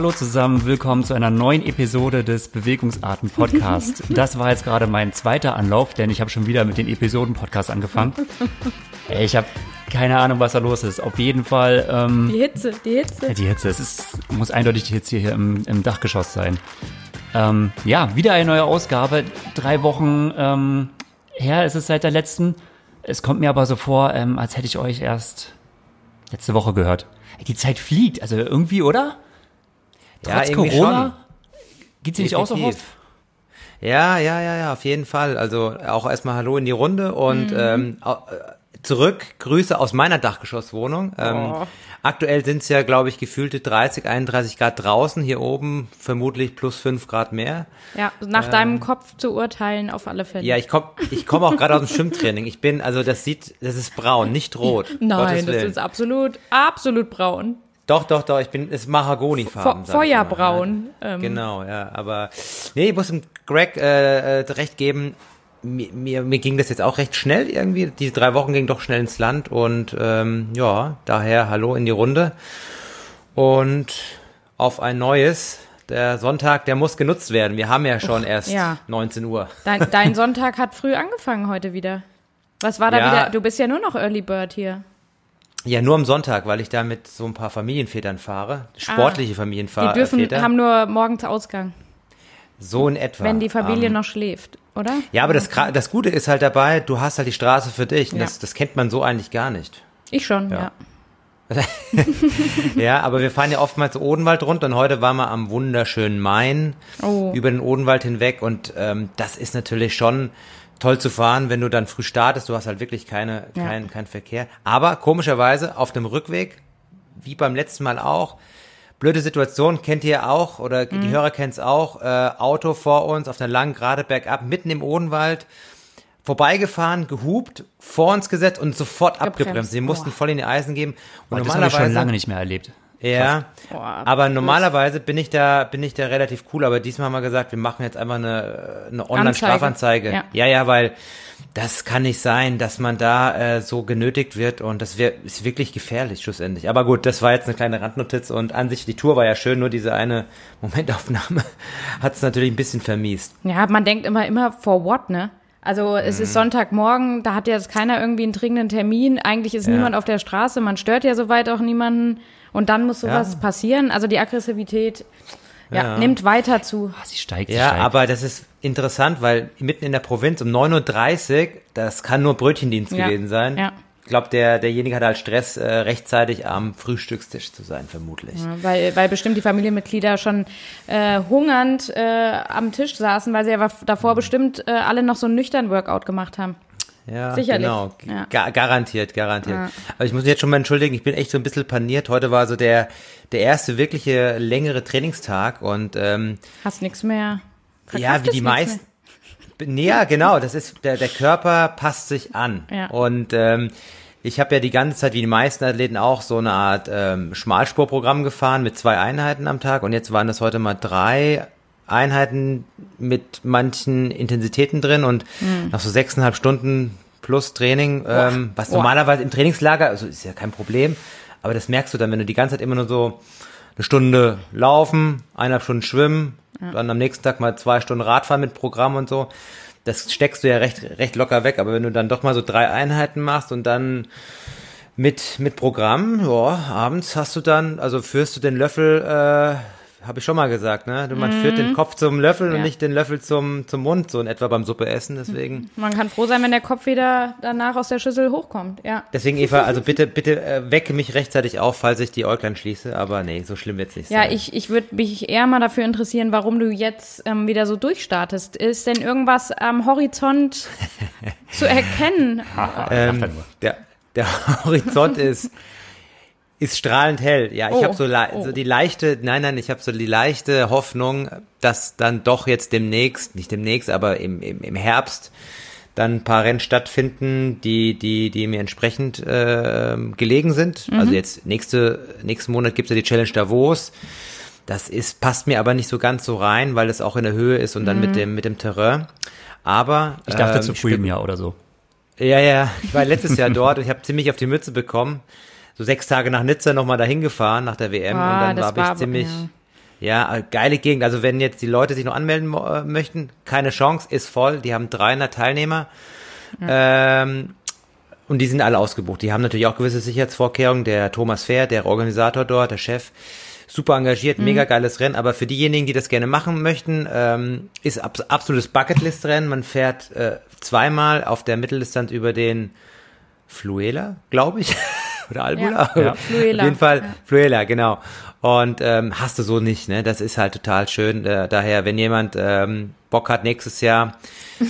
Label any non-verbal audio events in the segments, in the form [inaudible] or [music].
Hallo zusammen, willkommen zu einer neuen Episode des Bewegungsarten Podcast. [laughs] Das war jetzt gerade mein zweiter Anlauf, denn ich habe schon wieder mit den Episoden Podcast angefangen. Ey, ich habe keine Ahnung, was da los ist. Auf jeden Fall. Ähm, die Hitze, die Hitze. Die Hitze. Es ist, muss eindeutig die Hitze hier im, im Dachgeschoss sein. Ähm, ja, wieder eine neue Ausgabe. Drei Wochen ähm, her ist es seit der letzten. Es kommt mir aber so vor, ähm, als hätte ich euch erst letzte Woche gehört. Die Zeit fliegt, also irgendwie, oder? Trotz ja, Corona geht sie nicht auch so raus? Ja, ja, ja, ja, auf jeden Fall. Also auch erstmal Hallo in die Runde und mhm. ähm, zurück, Grüße aus meiner Dachgeschosswohnung. Ähm, oh. Aktuell sind es ja, glaube ich, gefühlte 30, 31 Grad draußen, hier oben vermutlich plus 5 Grad mehr. Ja, nach ähm, deinem Kopf zu urteilen auf alle Fälle. Ja, ich komme ich komm auch gerade aus dem Schwimmtraining. Ich bin, also das sieht, das ist braun, nicht rot. [laughs] Nein, das ist absolut, absolut braun. Doch, doch, doch, ich bin, es ist Mahagonifarben. Feuerbraun. Ähm. Genau, ja, aber, nee, ich muss dem Greg äh, äh, recht geben, mir, mir, mir ging das jetzt auch recht schnell irgendwie. Die drei Wochen gingen doch schnell ins Land und ähm, ja, daher hallo in die Runde. Und auf ein neues. Der Sonntag, der muss genutzt werden. Wir haben ja schon Och, erst ja. 19 Uhr. Dein, dein, [laughs] Sonntag hat früh angefangen heute wieder. Was war da ja, wieder? Du bist ja nur noch Early Bird hier. Ja, nur am Sonntag, weil ich da mit so ein paar Familienvätern fahre. Sportliche ah, Familienväter. Die dürfen, haben nur morgens Ausgang. So in etwa. Wenn die Familie ähm, noch schläft, oder? Ja, aber das, das Gute ist halt dabei, du hast halt die Straße für dich. Ja. Das, das kennt man so eigentlich gar nicht. Ich schon, ja. Ja, [laughs] ja aber wir fahren ja oftmals Odenwald runter und heute waren wir am wunderschönen Main oh. über den Odenwald hinweg und ähm, das ist natürlich schon toll zu fahren, wenn du dann früh startest. Du hast halt wirklich keine, ja. kein, kein Verkehr. Aber komischerweise auf dem Rückweg, wie beim letzten Mal auch, blöde Situation kennt ihr auch oder mhm. die Hörer kennt es auch. Äh, Auto vor uns auf einer langen Gerade bergab, mitten im Odenwald, vorbeigefahren, gehupt, vor uns gesetzt und sofort Gebremst. abgebremst. Sie mussten Boah. voll in die Eisen geben. Und Boah, das habe ich schon lange nicht mehr erlebt. Ja, Boah, aber normalerweise bin ich da bin ich da relativ cool, aber diesmal haben wir gesagt, wir machen jetzt einfach eine, eine Online-Strafanzeige. Ja. ja, ja, weil das kann nicht sein, dass man da äh, so genötigt wird und das wär, ist wirklich gefährlich schlussendlich. Aber gut, das war jetzt eine kleine Randnotiz und an sich die Tour war ja schön, nur diese eine [laughs] Momentaufnahme hat es natürlich ein bisschen vermiest. Ja, man denkt immer immer for what, ne? Also es mhm. ist Sonntagmorgen, da hat jetzt keiner irgendwie einen dringenden Termin. Eigentlich ist ja. niemand auf der Straße, man stört ja soweit auch niemanden. Und dann muss sowas ja. passieren. Also die Aggressivität ja, ja. nimmt weiter zu. Oh, sie steigt, sie ja, steigt. aber das ist interessant, weil mitten in der Provinz um 9.30 Uhr, das kann nur Brötchendienst ja. gewesen sein. Ja. Ich glaube, der, derjenige hat halt Stress, äh, rechtzeitig am Frühstückstisch zu sein, vermutlich. Ja, weil, weil bestimmt die Familienmitglieder schon äh, hungernd äh, am Tisch saßen, weil sie ja davor mhm. bestimmt äh, alle noch so einen nüchtern Workout gemacht haben. Ja, Sicherlich. genau. Ja. Ga garantiert, garantiert. Ja. Aber ich muss mich jetzt schon mal entschuldigen, ich bin echt so ein bisschen paniert. Heute war so der, der erste wirkliche längere Trainingstag und ähm, Hast nichts mehr. Ja, wie die meisten. Ja, genau, das ist, der, der Körper passt sich an. Ja. Und ähm, ich habe ja die ganze Zeit, wie die meisten Athleten auch, so eine Art ähm, Schmalspurprogramm gefahren mit zwei Einheiten am Tag und jetzt waren das heute mal drei Einheiten mit manchen Intensitäten drin und mhm. nach so sechseinhalb Stunden plus Training, ähm, was normalerweise im Trainingslager, also ist ja kein Problem, aber das merkst du dann, wenn du die ganze Zeit immer nur so eine Stunde laufen, eineinhalb Stunden schwimmen, ja. dann am nächsten Tag mal zwei Stunden Radfahren mit Programm und so. Das steckst du ja recht, recht locker weg, aber wenn du dann doch mal so drei Einheiten machst und dann mit, mit Programm, ja, abends hast du dann, also führst du den Löffel äh, habe ich schon mal gesagt, ne? Man mhm. führt den Kopf zum Löffel ja. und nicht den Löffel zum, zum Mund, so in etwa beim Suppe essen, deswegen. Man kann froh sein, wenn der Kopf wieder danach aus der Schüssel hochkommt, ja. Deswegen, Eva, also bitte, bitte äh, wecke mich rechtzeitig auf, falls ich die Äuglein schließe, aber nee, so schlimm wird's nicht ja, sein. Ja, ich, ich würde mich eher mal dafür interessieren, warum du jetzt ähm, wieder so durchstartest. Ist denn irgendwas am Horizont [laughs] zu erkennen? ähm, der, der [laughs] Horizont ist ist strahlend hell. Ja, ich oh, habe so, oh. so die leichte, nein, nein, ich habe so die leichte Hoffnung, dass dann doch jetzt demnächst, nicht demnächst, aber im, im, im Herbst dann ein paar Rennen stattfinden, die, die, die mir entsprechend äh, gelegen sind. Mhm. Also jetzt nächste, nächsten Monat gibt's ja die Challenge Davos. Das ist, passt mir aber nicht so ganz so rein, weil es auch in der Höhe ist und dann mhm. mit dem, mit dem Terrain. Aber. Ich dachte ähm, zu früh im Jahr oder so. Ja, ja, ich war letztes Jahr dort und ich habe ziemlich auf die Mütze bekommen so sechs Tage nach Nizza nochmal dahin gefahren, nach der WM. Ah, und dann war, war ich ziemlich, ja. Ja, äh, geile Gegend. Also wenn jetzt die Leute sich noch anmelden äh, möchten, keine Chance, ist voll. Die haben 300 Teilnehmer. Ja. Ähm, und die sind alle ausgebucht. Die haben natürlich auch gewisse Sicherheitsvorkehrungen. Der Thomas Fair, der Organisator dort, der Chef, super engagiert, mhm. mega geiles Rennen. Aber für diejenigen, die das gerne machen möchten, ähm, ist ab, absolutes Bucketlist-Rennen. Man fährt äh, zweimal auf der Mitteldistanz über den Fluela, glaube ich. [laughs] Oder Albula. Ja, ja. Fluela. Auf jeden Fall ja. Fluela, genau. Und ähm, hast du so nicht, ne? Das ist halt total schön. Äh, daher, wenn jemand ähm, Bock hat, nächstes Jahr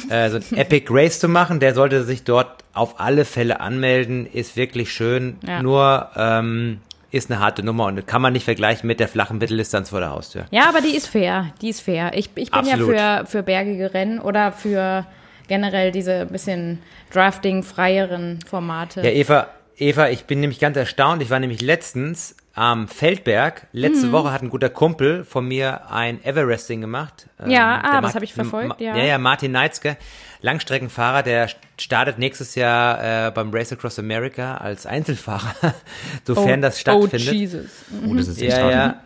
äh, so ein [laughs] Epic Race zu machen, der sollte sich dort auf alle Fälle anmelden. Ist wirklich schön. Ja. Nur ähm, ist eine harte Nummer und kann man nicht vergleichen mit der flachen Mitteldistanz vor der Haustür. Ja, aber die ist fair. Die ist fair. Ich, ich bin Absolut. ja für, für bergige Rennen oder für generell diese bisschen Drafting-freieren Formate. Ja, Eva, Eva, ich bin nämlich ganz erstaunt. Ich war nämlich letztens am Feldberg. Letzte mhm. Woche hat ein guter Kumpel von mir ein Everesting gemacht. Ja, ähm, ah, das habe ich verfolgt, ja. Ja, ja, Martin Neitzke, Langstreckenfahrer, der startet nächstes Jahr äh, beim Race Across America als Einzelfahrer, [laughs] sofern oh, das stattfindet. Oh, Jesus. Mhm. Oh, das ist echt ja, ja.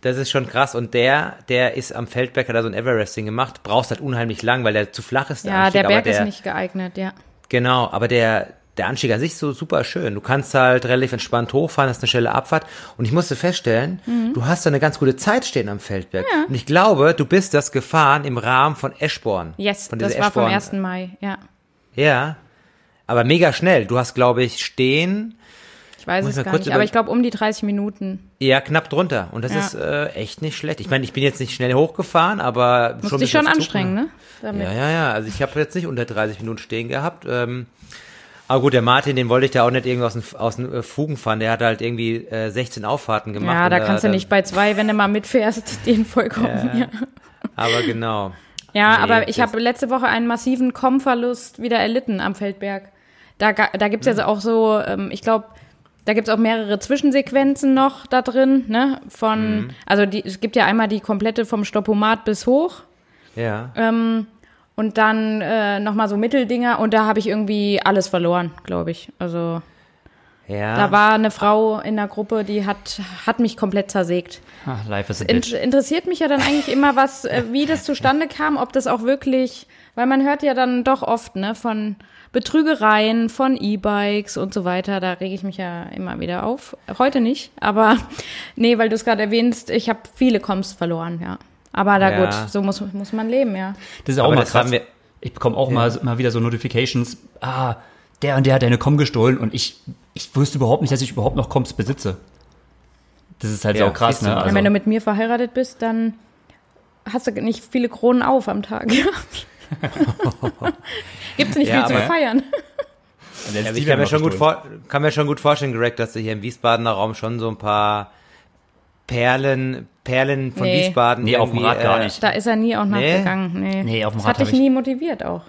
Das ist schon krass. Und der, der ist am Feldberg, hat da so ein Everesting gemacht, brauchst halt unheimlich lang, weil der zu flach ist. Der ja, Anstieg, der Berg der, ist nicht geeignet, ja. Genau, aber der, der Anstieg an sich ist so super schön. Du kannst halt relativ entspannt hochfahren, hast eine schnelle Abfahrt. Und ich musste feststellen, mhm. du hast da eine ganz gute Zeit stehen am Feldberg. Ja. Und ich glaube, du bist das gefahren im Rahmen von Eschborn. Yes, von das war vom 1. Mai, ja. Ja, aber mega schnell. Du hast, glaube ich, stehen. Ich weiß es gar nicht, aber ich glaube um die 30 Minuten. Ja, knapp drunter. Und das ja. ist äh, echt nicht schlecht. Ich meine, ich bin jetzt nicht schnell hochgefahren, aber Musst schon. dich schon anstrengen, ne? Damit. Ja, ja, ja. Also ich habe jetzt nicht unter 30 Minuten stehen gehabt. Ähm, aber gut, der Martin, den wollte ich da auch nicht irgendwie aus den, aus den äh, Fugen fahren. Der hat halt irgendwie äh, 16 Auffahrten gemacht. Ja, da kannst da, du nicht bei zwei, wenn du mal mitfährst, [laughs] den vollkommen. Ja, ja. Aber genau. Ja, nee, aber ich habe letzte Woche einen massiven Kommverlust wieder erlitten am Feldberg. Da, da gibt's mhm. ja auch so, ähm, ich glaube, da gibt's auch mehrere Zwischensequenzen noch da drin, ne? Von, mhm. also die, es gibt ja einmal die komplette vom Stoppomat bis hoch. Ja. Ähm, und dann äh, nochmal so Mitteldinger und da habe ich irgendwie alles verloren, glaube ich. Also ja. da war eine Frau in der Gruppe, die hat, hat mich komplett zersägt. Ach, life is a bitch. In, interessiert mich ja dann eigentlich immer, was, äh, wie das zustande kam, ob das auch wirklich, weil man hört ja dann doch oft, ne, von Betrügereien, von E-Bikes und so weiter. Da rege ich mich ja immer wieder auf. Heute nicht, aber [laughs] nee, weil du es gerade erwähnst, ich habe viele Koms verloren, ja. Aber da ja. gut, so muss, muss man leben, ja. Das ist auch Aber mal krass. Ich bekomme auch ja. mal, mal wieder so Notifications, ah, der und der hat deine Com gestohlen und ich, ich wusste überhaupt nicht, dass ich überhaupt noch Coms besitze. Das ist halt ja, so krass, ne? Also, wenn du mit mir verheiratet bist, dann hast du nicht viele Kronen auf am Tag. [laughs] Gibt's nicht ja, viel zu feiern. [laughs] Ja, ich kann mir, schon gut vor, kann mir schon gut vorstellen, Greg, dass du hier im Wiesbadener Raum schon so ein paar Perlen, Perlen von nee. Wiesbaden. Nee, auf dem Rad gar äh, nicht. Da ist er nie auch nachgegangen. Nee, nee auf dem das Rad. Das hat dich nie motiviert auch.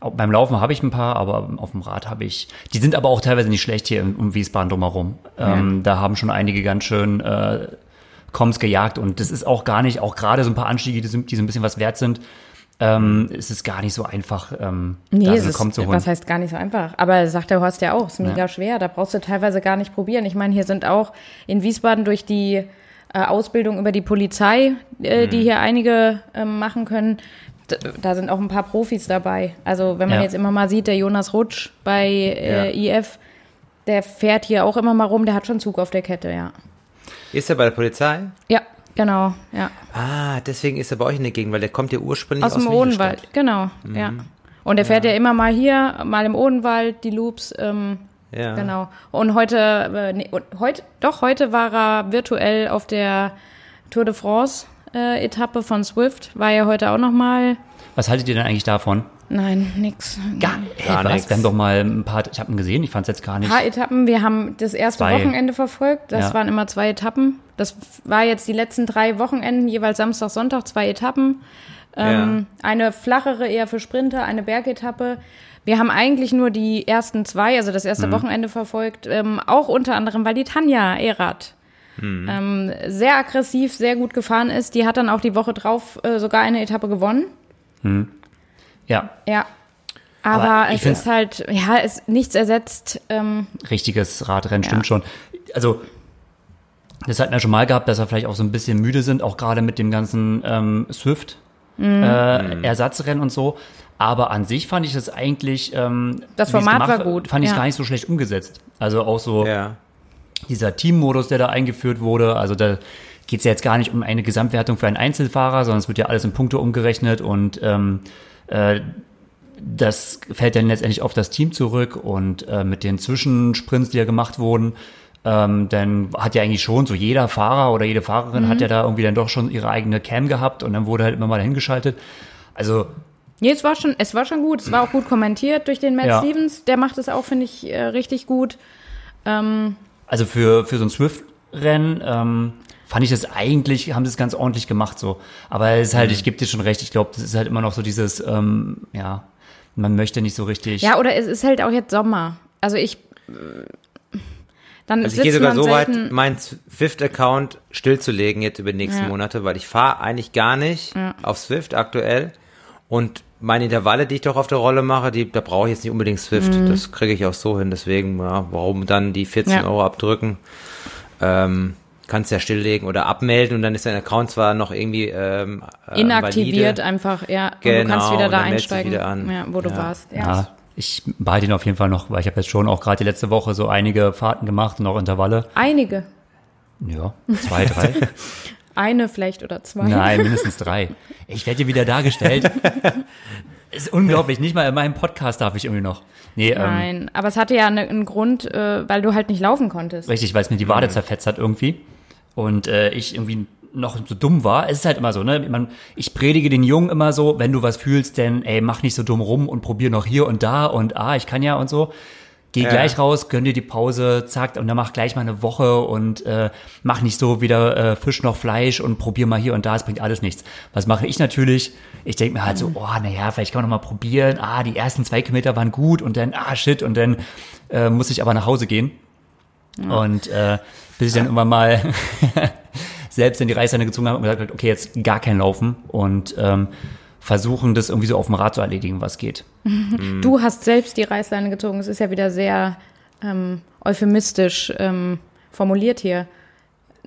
Beim Laufen habe ich ein paar, aber auf dem Rad habe ich. Die sind aber auch teilweise nicht schlecht hier um Wiesbaden drumherum. Ja. Ähm, da haben schon einige ganz schön äh, Koms gejagt und das ist auch gar nicht, auch gerade so ein paar Anstiege, die, sind, die so ein bisschen was wert sind. Ähm, es ist gar nicht so einfach, ähm, nee, da so eine ist, zu holen. Was heißt gar nicht so einfach? Aber sagt der Horst ja auch, es ist mega ja. schwer. Da brauchst du teilweise gar nicht probieren. Ich meine, hier sind auch in Wiesbaden durch die äh, Ausbildung über die Polizei, äh, mhm. die hier einige äh, machen können. Da sind auch ein paar Profis dabei. Also wenn man ja. jetzt immer mal sieht, der Jonas Rutsch bei äh, ja. IF, der fährt hier auch immer mal rum, der hat schon Zug auf der Kette, ja. Ist er bei der Polizei? Ja, genau, ja. Ah, deswegen ist er bei euch in der Gegend, weil der kommt ja ursprünglich aus, aus dem Odenwald. Genau, mhm. ja. Und er fährt ja. ja. immer mal hier, mal im Odenwald, die Loops, ähm, ja. Genau. Und heute, äh, nee, heute, doch, heute war er virtuell auf der Tour de France äh, Etappe von Swift. War ja heute auch nochmal. Was haltet ihr denn eigentlich davon? Nein, nix. Gar, gar nichts. Wir haben doch mal ein paar Etappen gesehen. Ich fand es jetzt gar nicht. Ein paar Etappen. Wir haben das erste zwei. Wochenende verfolgt. Das ja. waren immer zwei Etappen. Das war jetzt die letzten drei Wochenenden, jeweils Samstag, Sonntag, zwei Etappen. Ähm, ja. Eine flachere eher für Sprinter, eine Bergetappe. Wir haben eigentlich nur die ersten zwei, also das erste mhm. Wochenende verfolgt, ähm, auch unter anderem, weil die Tanja Erath mhm. ähm, sehr aggressiv, sehr gut gefahren ist. Die hat dann auch die Woche drauf äh, sogar eine Etappe gewonnen. Mhm. Ja. Ja. Aber, Aber es ist halt, ja, es nichts ersetzt. Ähm, richtiges Radrennen, ja. stimmt schon. Also das hatten wir schon mal gehabt, dass wir vielleicht auch so ein bisschen müde sind, auch gerade mit dem ganzen ähm, Swift. Mhm. Äh, Ersatzrennen und so. Aber an sich fand ich das eigentlich. Ähm, das Format gemacht, war gut. Fand ich ja. gar nicht so schlecht umgesetzt. Also auch so ja. dieser Teammodus, der da eingeführt wurde. Also da geht es ja jetzt gar nicht um eine Gesamtwertung für einen Einzelfahrer, sondern es wird ja alles in Punkte umgerechnet und ähm, äh, das fällt dann letztendlich auf das Team zurück und äh, mit den Zwischensprints, die ja gemacht wurden, ähm, dann hat ja eigentlich schon so jeder Fahrer oder jede Fahrerin mhm. hat ja da irgendwie dann doch schon ihre eigene Cam gehabt und dann wurde halt immer mal hingeschaltet. Also Nee, es war schon, es war schon gut. Es war auch gut kommentiert durch den Matt ja. Stevens. Der macht es auch, finde ich, äh, richtig gut. Ähm, also für, für so ein Swift-Rennen ähm, fand ich das eigentlich, haben sie es ganz ordentlich gemacht so. Aber es ist halt, mhm. ich gebe dir schon recht, ich glaube, das ist halt immer noch so dieses, ähm, ja, man möchte nicht so richtig. Ja, oder es ist halt auch jetzt Sommer. Also ich dann also ich gehe sogar so weit, meinen Swift-Account stillzulegen jetzt über die nächsten ja. Monate, weil ich fahre eigentlich gar nicht ja. auf Swift aktuell. Und meine Intervalle, die ich doch auf der Rolle mache, die, da brauche ich jetzt nicht unbedingt Swift. Mhm. Das kriege ich auch so hin. Deswegen, ja, warum dann die 14 ja. Euro abdrücken? Ähm, kannst ja stilllegen oder abmelden und dann ist dein Account zwar noch irgendwie ähm, äh, inaktiviert valide. einfach, ja. Genau, und du kannst genau, wieder da einsteigen, wieder ja, wo du warst. Ja. ja ich behalte ihn auf jeden Fall noch, weil ich habe jetzt schon auch gerade die letzte Woche so einige Fahrten gemacht und auch Intervalle. Einige? Ja, zwei, drei. [laughs] Eine vielleicht oder zwei. Nein, [laughs] mindestens drei. Ich werde dir wieder dargestellt. [laughs] ist unglaublich. Nicht mal in meinem Podcast darf ich irgendwie noch. Nee, ähm, Nein, ähm, aber es hatte ja ne, einen Grund, äh, weil du halt nicht laufen konntest. Richtig, weil es mir die Wade zerfetzt hat irgendwie. Und äh, ich irgendwie noch so dumm war. Es ist halt immer so, ne? Man, ich predige den Jungen immer so, wenn du was fühlst, denn ey, mach nicht so dumm rum und probier noch hier und da und ah, ich kann ja und so. Geh ja. gleich raus, gönn dir die Pause, zack, und dann mach gleich mal eine Woche und äh, mach nicht so wieder äh, Fisch noch Fleisch und probier mal hier und da, es bringt alles nichts. Was mache ich natürlich? Ich denke mir halt so, oh, naja, vielleicht kann man noch mal probieren. Ah, die ersten zwei Kilometer waren gut und dann, ah, shit, und dann äh, muss ich aber nach Hause gehen. Ja. Und äh, bis ich dann irgendwann mal [laughs] selbst in die Reißleine gezogen habe und gesagt, okay, jetzt gar kein Laufen und ähm, versuchen, das irgendwie so auf dem Rad zu erledigen, was geht. [laughs] Du hast selbst die Reißleine gezogen. Es ist ja wieder sehr ähm, euphemistisch ähm, formuliert hier.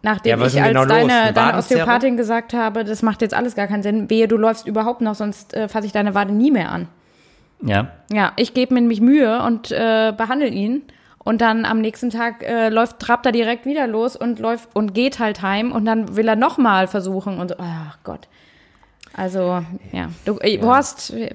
Nachdem ja, ich als genau deine, deine Osteopathin gesagt habe, das macht jetzt alles gar keinen Sinn, wehe, du läufst überhaupt noch, sonst äh, fasse ich deine Wade nie mehr an. Ja. Ja, ich gebe mir nämlich Mühe und äh, behandle ihn. Und dann am nächsten Tag äh, läuft, trabt er direkt wieder los und läuft und geht halt heim und dann will er nochmal versuchen und so, ach Gott. Also, ja. Du, ja. Horst, de,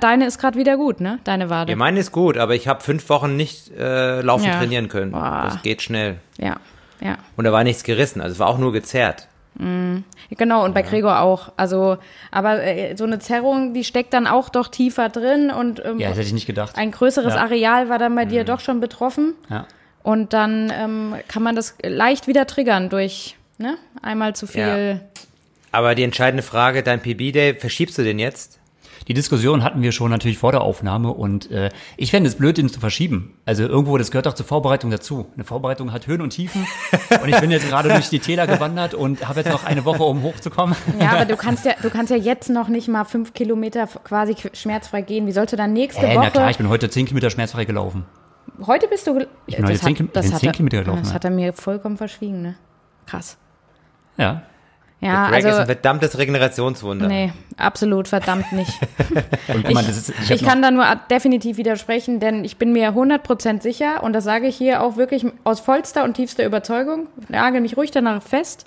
deine ist gerade wieder gut, ne? Deine Wade. Ja, meine ist gut, aber ich habe fünf Wochen nicht äh, laufen ja. trainieren können. Boah. Das geht schnell. Ja, ja. Und da war nichts gerissen, also es war auch nur gezerrt. Mhm. Genau, und bei ja. Gregor auch. Also, aber äh, so eine Zerrung, die steckt dann auch doch tiefer drin und ähm, ja, das hätte ich nicht gedacht. Ein größeres ja. Areal war dann bei dir mhm. doch schon betroffen. Ja. Und dann ähm, kann man das leicht wieder triggern durch ne? einmal zu viel. Aber die entscheidende Frage, dein PB-Day, verschiebst du den jetzt? Die Diskussion hatten wir schon natürlich vor der Aufnahme und äh, ich fände es blöd, den zu verschieben. Also irgendwo, das gehört doch zur Vorbereitung dazu. Eine Vorbereitung hat Höhen und Tiefen [laughs] und ich bin jetzt gerade durch die Täler gewandert und habe jetzt noch eine Woche, um hochzukommen. Ja, aber du kannst ja, du kannst ja jetzt noch nicht mal fünf Kilometer quasi schmerzfrei gehen. Wie sollst du dann nächste äh, Woche? Na klar, ich bin heute zehn Kilometer schmerzfrei gelaufen. Heute bist du. Ich bin heute zehn, hat, das zehn Kilometer gelaufen. Das hat er mir vollkommen verschwiegen, ne? Krass. Ja. Ja, Greg also, ist ein verdammtes Regenerationswunder. Nee, absolut verdammt nicht. [laughs] ich, mal, ist, ich, ich kann da nur definitiv widersprechen, denn ich bin mir 100% sicher und das sage ich hier auch wirklich aus vollster und tiefster Überzeugung, nagel mich ruhig danach fest,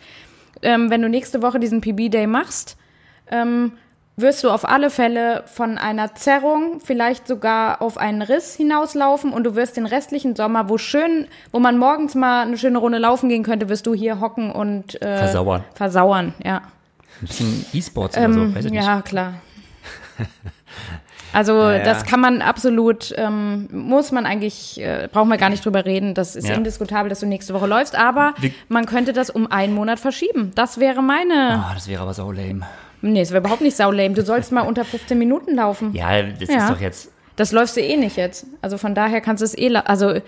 ähm, wenn du nächste Woche diesen PB-Day machst, ähm, wirst du auf alle Fälle von einer Zerrung, vielleicht sogar auf einen Riss hinauslaufen und du wirst den restlichen Sommer, wo schön, wo man morgens mal eine schöne Runde laufen gehen könnte, wirst du hier hocken und äh, versauern. Versauern, ja. Ein bisschen E-Sports oder so, ähm, weiß ich nicht. [laughs] Ja, klar. Also ja, das kann man absolut, ähm, muss man eigentlich, äh, brauchen wir gar nicht drüber reden. Das ist ja. indiskutabel, dass du nächste Woche läufst, aber Wie man könnte das um einen Monat verschieben. Das wäre meine. Ah, das wäre aber so lame. Nee, es wäre überhaupt nicht saulame. Du sollst mal unter 15 Minuten laufen. Ja, das ja. ist doch jetzt. Das läufst du eh nicht jetzt. Also von daher kannst du es eh. Also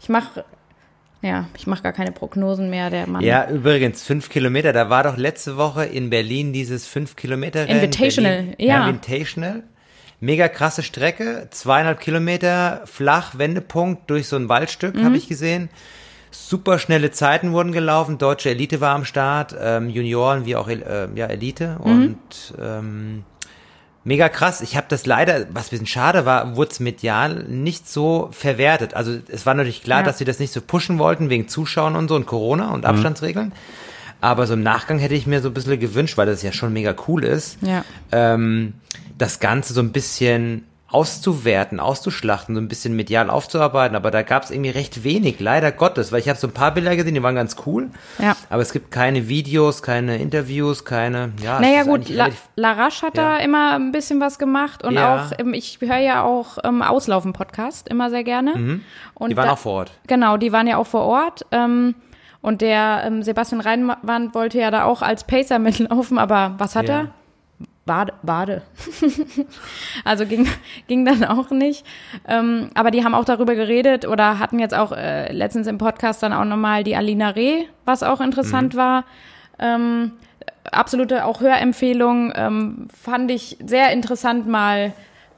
ich mache. Ja, ich mache gar keine Prognosen mehr, der Mann. Ja, übrigens, fünf Kilometer. Da war doch letzte Woche in Berlin dieses fünf Kilometer Rennen. Invitational, Berlin, ja. Invitational. Mega krasse Strecke, zweieinhalb Kilometer, flach, Wendepunkt durch so ein Waldstück, mhm. habe ich gesehen. Super schnelle Zeiten wurden gelaufen, deutsche Elite war am Start, ähm, Junioren wie auch äh, ja, Elite mhm. und ähm, mega krass. Ich habe das leider, was ein bisschen schade war, wurde es medial nicht so verwertet. Also es war natürlich klar, ja. dass sie das nicht so pushen wollten wegen Zuschauern und so und Corona und mhm. Abstandsregeln. Aber so im Nachgang hätte ich mir so ein bisschen gewünscht, weil das ja schon mega cool ist, ja. ähm, das Ganze so ein bisschen auszuwerten, auszuschlachten, so ein bisschen medial aufzuarbeiten, aber da gab es irgendwie recht wenig, leider Gottes, weil ich habe so ein paar Bilder gesehen, die waren ganz cool, ja. aber es gibt keine Videos, keine Interviews, keine, ja. Naja gut, La Larache hat ja. da immer ein bisschen was gemacht und ja. auch, ähm, ich höre ja auch ähm, Auslaufen-Podcast immer sehr gerne. Mhm. Und die waren da, auch vor Ort. Genau, die waren ja auch vor Ort. Ähm, und der ähm, Sebastian Reinwand wollte ja da auch als Pacer mitlaufen, aber was hat ja. er? Bade. Bade. [laughs] also ging, ging dann auch nicht. Ähm, aber die haben auch darüber geredet oder hatten jetzt auch äh, letztens im Podcast dann auch nochmal die Alina Reh, was auch interessant mhm. war. Ähm, absolute auch Hörempfehlung. Ähm, fand ich sehr interessant mal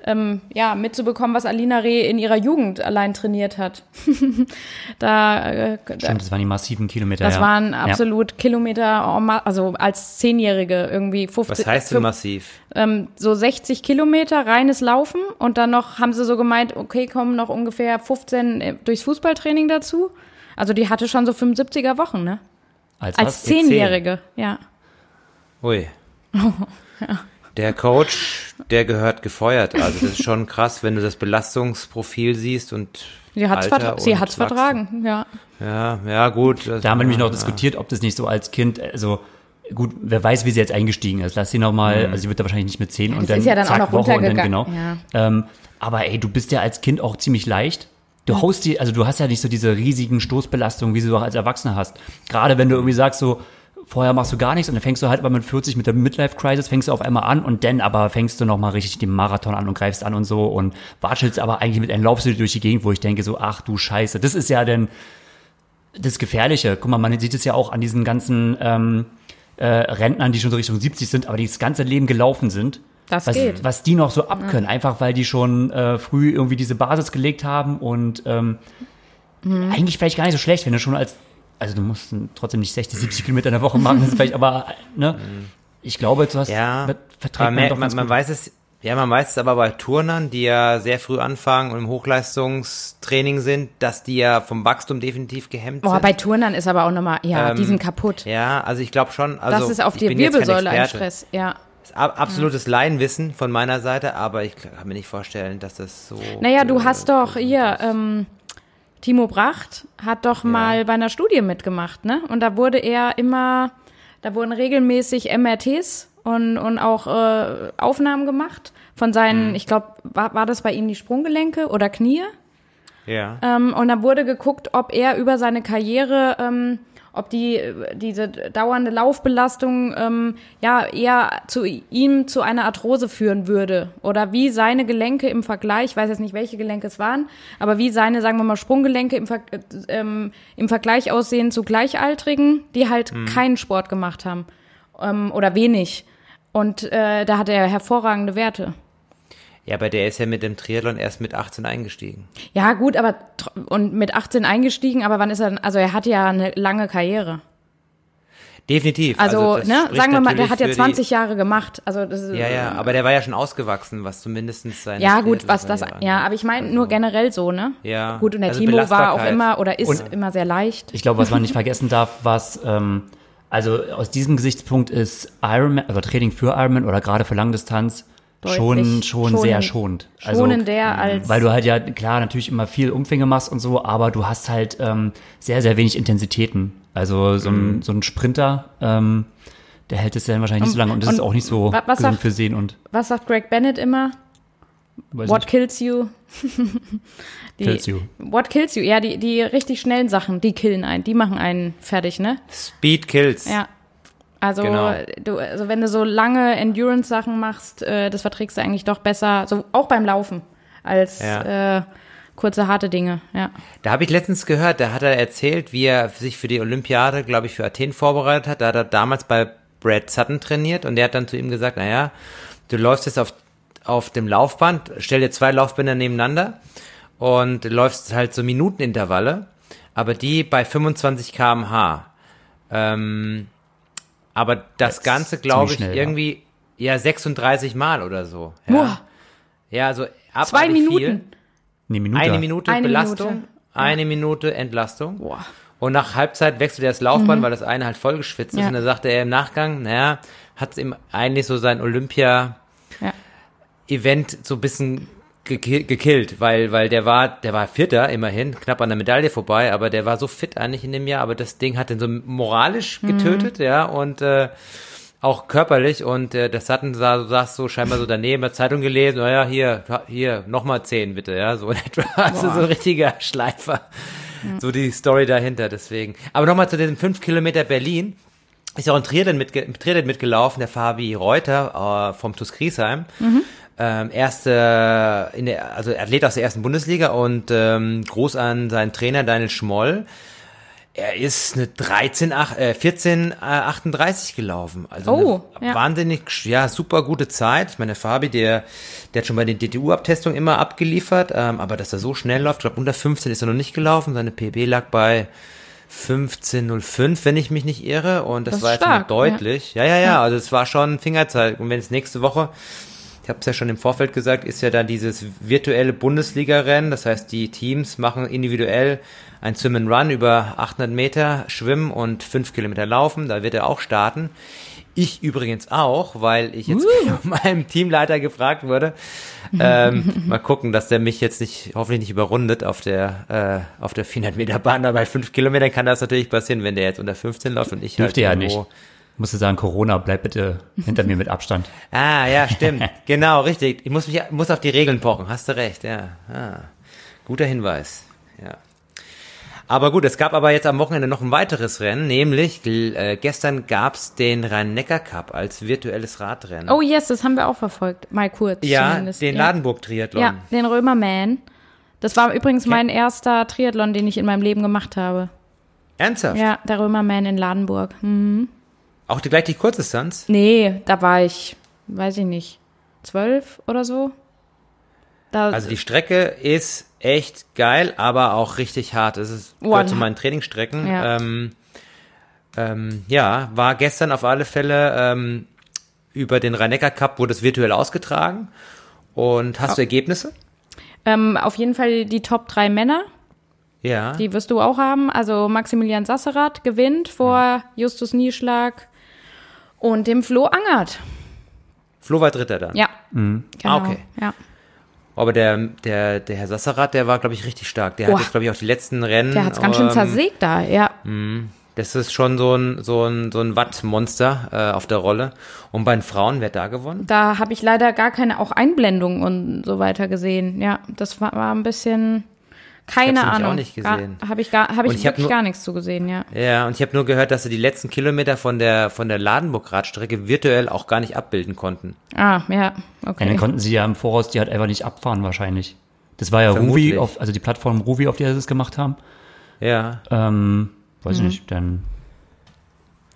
ähm, ja, mitzubekommen, was Alina Reh in ihrer Jugend allein trainiert hat. [laughs] da, äh, Stimmt, das waren die massiven Kilometer. Das ja. waren absolut ja. Kilometer, also als Zehnjährige irgendwie 50. Was heißt denn massiv? Ähm, so 60 Kilometer reines Laufen und dann noch haben sie so gemeint, okay, kommen noch ungefähr 15 äh, durchs Fußballtraining dazu. Also die hatte schon so 75er Wochen, ne? Als, als Zehnjährige, ja. Ui. [laughs] ja. Der Coach, der gehört gefeuert. Also das ist schon krass, wenn du das Belastungsprofil siehst und sie hat es sie hat's vertragen, ja. Ja, ja, gut. Da haben wir nämlich noch ja. diskutiert, ob das nicht so als Kind, also gut, wer weiß, wie sie jetzt eingestiegen ist. Lass sie noch mal, mhm. also sie wird da wahrscheinlich nicht mit zehn ja, und dann, ist ja dann zack, auch noch Woche und dann genau. Ja. Ähm, aber ey, du bist ja als Kind auch ziemlich leicht. Du haust die, also du hast ja nicht so diese riesigen Stoßbelastungen, wie sie du auch als Erwachsener hast. Gerade wenn du irgendwie sagst so, vorher machst du gar nichts und dann fängst du halt aber mit 40 mit der Midlife-Crisis, fängst du auf einmal an und dann aber fängst du nochmal richtig den Marathon an und greifst an und so und watschelst aber eigentlich mit einem laufst du durch die Gegend, wo ich denke so, ach du Scheiße, das ist ja denn das Gefährliche. Guck mal, man sieht es ja auch an diesen ganzen ähm, äh, Rentnern, die schon so Richtung 70 sind, aber die das ganze Leben gelaufen sind. Das was, geht. was die noch so abkönnen, ja. einfach weil die schon äh, früh irgendwie diese Basis gelegt haben und ähm, mhm. eigentlich vielleicht gar nicht so schlecht, wenn du schon als also du musst trotzdem nicht 60, 70 Kilometer in der Woche machen, das ist vielleicht, aber ne, ich glaube, du hast ja, verträgt man, man, man weiß es, ja, man weiß es aber bei Turnern, die ja sehr früh anfangen und im Hochleistungstraining sind, dass die ja vom Wachstum definitiv gehemmt Boah, sind. bei Turnern ist aber auch nochmal, ja, ähm, die sind kaputt. Ja, also ich glaube schon. Also das ist auf die Wirbelsäule ein Stress, ja. absolutes ja. Laienwissen von meiner Seite, aber ich kann mir nicht vorstellen, dass das so. Naja, du hast doch hier, ähm, Timo Bracht hat doch ja. mal bei einer Studie mitgemacht, ne? Und da wurde er immer, da wurden regelmäßig MRTs und, und auch äh, Aufnahmen gemacht von seinen, mhm. ich glaube, war, war das bei ihm die Sprunggelenke oder Knie? Ja. Ähm, und da wurde geguckt, ob er über seine Karriere ähm, ob die diese dauernde Laufbelastung ähm, ja eher zu ihm zu einer Arthrose führen würde oder wie seine Gelenke im Vergleich, ich weiß jetzt nicht, welche Gelenke es waren, aber wie seine, sagen wir mal, Sprunggelenke im, Ver ähm, im Vergleich aussehen zu Gleichaltrigen, die halt mhm. keinen Sport gemacht haben ähm, oder wenig. Und äh, da hat er hervorragende Werte. Ja, aber der ist ja mit dem Triathlon erst mit 18 eingestiegen. Ja, gut, aber und mit 18 eingestiegen, aber wann ist er, also er hat ja eine lange Karriere. Definitiv. Also, also ne, sagen wir mal, der hat ja 20 die, Jahre gemacht. Also das ist, ja, ja, aber der war ja schon ausgewachsen, was zumindest seine Ja, gut, was das, ja, aber ich meine also, nur generell so, ne? Ja. Gut, und der also Timo war auch immer oder ist und immer sehr leicht. Ich glaube, was man nicht vergessen darf, was, ähm, also aus diesem Gesichtspunkt ist Ironman, also Training für Ironman oder gerade für Langdistanz schon, schon sehr schonend. Also, schonender als. Weil du halt ja, klar, natürlich immer viel Umfänge machst und so, aber du hast halt ähm, sehr, sehr wenig Intensitäten. Also so ein, mhm. so ein Sprinter, ähm, der hält es ja wahrscheinlich nicht so lange und das und ist auch nicht so was gesund sagt, für Sehen und. Was sagt Greg Bennett immer? Weiß What nicht. kills you? [laughs] die, kills you. What kills you? Ja, die, die richtig schnellen Sachen, die killen einen, die machen einen fertig, ne? Speed kills. Ja, also, genau. du, also wenn du so lange Endurance-Sachen machst, äh, das verträgst du eigentlich doch besser, so auch beim Laufen, als ja. äh, kurze, harte Dinge, ja. Da habe ich letztens gehört, da hat er erzählt, wie er sich für die Olympiade, glaube ich, für Athen vorbereitet hat. Da hat er damals bei Brad Sutton trainiert und der hat dann zu ihm gesagt, naja, du läufst jetzt auf, auf dem Laufband, stell dir zwei Laufbänder nebeneinander und läufst halt so Minutenintervalle aber die bei 25 km/h. Ähm, aber das, das Ganze, glaube ich, schnell, irgendwie ja. ja 36 Mal oder so. Ja, Boah. ja also Zwei Minuten. Viel. Eine Minute. Eine Minute eine Belastung, Minute. eine Minute Entlastung. Boah. Und nach Halbzeit wechselt er das Laufband, mhm. weil das eine halt voll geschwitzt ist. Und dann sagte er im Nachgang, naja, hat es ihm eigentlich so sein Olympia-Event so ein bisschen gekillt, weil, weil der war, der war Vierter immerhin, knapp an der Medaille vorbei, aber der war so fit eigentlich in dem Jahr, aber das Ding hat ihn so moralisch mhm. getötet, mhm. ja, und äh, auch körperlich und äh, das hatten du saß so scheinbar so daneben der Zeitung gelesen, naja, hier, hier, nochmal zehn bitte, ja, so [laughs] also so ein richtiger Schleifer. Mhm. So die Story dahinter, deswegen. Aber nochmal zu den fünf Kilometer Berlin. Ist ja auch ein Triathlon, mitge Triathlon mitgelaufen, der Fabi Reuter äh, vom TuS Griesheim. Mhm. Ähm, erste, in der, also Athlet aus der ersten Bundesliga und ähm, groß an seinen Trainer Daniel Schmoll er ist eine 13, äh, 14, äh, 38 gelaufen. Also oh, ja. wahnsinnig, ja, super gute Zeit. Ich meine, Fabi, der, der hat schon bei den DTU-Abtestungen immer abgeliefert, ähm, aber dass er so schnell läuft, ich glaube, unter 15 ist er noch nicht gelaufen. Seine PB lag bei 15.05, wenn ich mich nicht irre. Und das, das war jetzt stark, deutlich. Ja. ja, ja, ja. Also es war schon Fingerzeig. Und wenn es nächste Woche, ich habe es ja schon im Vorfeld gesagt, ist ja dann dieses virtuelle Bundesliga-Rennen. Das heißt, die Teams machen individuell ein Swim and Run über 800 Meter schwimmen und 5 Kilometer laufen. Da wird er auch starten. Ich übrigens auch, weil ich jetzt uh. [laughs] von meinem Teamleiter gefragt wurde. Ähm, [laughs] mal gucken, dass der mich jetzt nicht, hoffentlich nicht überrundet auf der, äh, auf der 400 Meter Bahn. Aber bei 5 Kilometern kann das natürlich passieren, wenn der jetzt unter 15 läuft und ich Dürfte halt ja nicht. Musste sagen, Corona, bleib bitte hinter mir mit Abstand. [laughs] Ah, ja, stimmt. [laughs] genau, richtig. Ich muss mich, muss auf die Regeln pochen. Hast du recht, ja. Ah, guter Hinweis. Ja. Aber gut, es gab aber jetzt am Wochenende noch ein weiteres Rennen, nämlich äh, gestern gab's den Rhein-Neckar-Cup als virtuelles Radrennen. Oh yes, das haben wir auch verfolgt, mal kurz. Ja, zumindest. den. Ladenburg-Triathlon. Ja, den Römerman. Das war übrigens mein erster Triathlon, den ich in meinem Leben gemacht habe. Ernsthaft? Ja, der Römerman in Ladenburg. Mhm. Auch die, gleich die Kurzdistanz? Nee, da war ich, weiß ich nicht, zwölf oder so. Da also die Strecke ist echt geil, aber auch richtig hart. Es ist gehört zu meinen Trainingsstrecken. Ja. Ähm, ähm, ja, war gestern auf alle Fälle ähm, über den rhein Cup wurde es virtuell ausgetragen. Und hast oh. du Ergebnisse? Ähm, auf jeden Fall die Top 3 Männer. Ja. Die wirst du auch haben. Also Maximilian Sasserath gewinnt vor mhm. Justus Nieschlag und dem Flo Angert. Flo war Dritter dann? Ja. Mhm. Genau. Ah, okay. Ja. Aber der, der, der Herr Sassarat, der war, glaube ich, richtig stark. Der Boah. hat jetzt, glaube ich, auch die letzten Rennen. Der hat es ganz schön ähm, zersägt da, ja. Mh, das ist schon so ein, so ein, so ein Wattmonster äh, auf der Rolle. Und bei den Frauen, wer hat da gewonnen? Da habe ich leider gar keine auch Einblendungen und so weiter gesehen. Ja, das war, war ein bisschen. Keine ich Ahnung. auch nicht gesehen. Habe ich, gar, hab ich, ich wirklich nur, gar nichts zu gesehen, ja. Ja, und ich habe nur gehört, dass sie die letzten Kilometer von der, von der Ladenburg-Radstrecke virtuell auch gar nicht abbilden konnten. Ah, ja, okay. Ja, dann konnten sie ja im Voraus die halt einfach nicht abfahren wahrscheinlich. Das war ja Ruby, auf, also die Plattform Ruby, auf der sie das gemacht haben. Ja. Ähm, weiß ich mhm. nicht, dann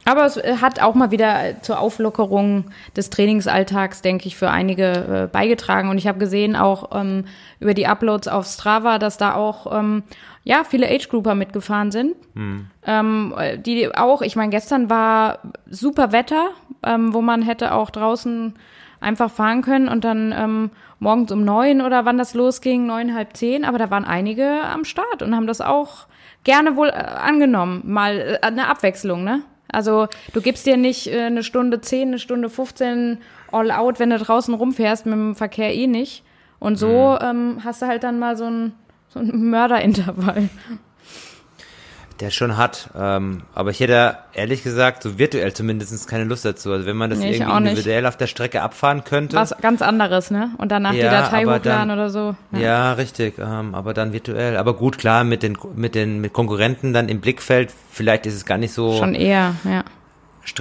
aber es äh, hat auch mal wieder äh, zur Auflockerung des Trainingsalltags, denke ich, für einige äh, beigetragen. Und ich habe gesehen auch ähm, über die Uploads auf Strava, dass da auch ähm, ja viele Age-Grouper mitgefahren sind. Hm. Ähm, die auch, ich meine, gestern war super Wetter, ähm, wo man hätte auch draußen einfach fahren können und dann ähm, morgens um neun oder wann das losging, neun, halb zehn, aber da waren einige am Start und haben das auch gerne wohl äh, angenommen. Mal äh, eine Abwechslung, ne? Also du gibst dir nicht äh, eine Stunde 10, eine Stunde 15 all out, wenn du draußen rumfährst, mit dem Verkehr eh nicht. Und so mhm. ähm, hast du halt dann mal so ein, so ein Mörderintervall. Der schon hat, ähm, aber ich hätte ehrlich gesagt so virtuell zumindest keine Lust dazu. Also wenn man das nee, irgendwie individuell auf der Strecke abfahren könnte. Was ganz anderes, ne? Und danach ja, die Datei hochladen oder so. Ja, ja richtig, ähm, aber dann virtuell. Aber gut, klar, mit den mit den mit Konkurrenten dann im Blickfeld, vielleicht ist es gar nicht so schon eher, ja.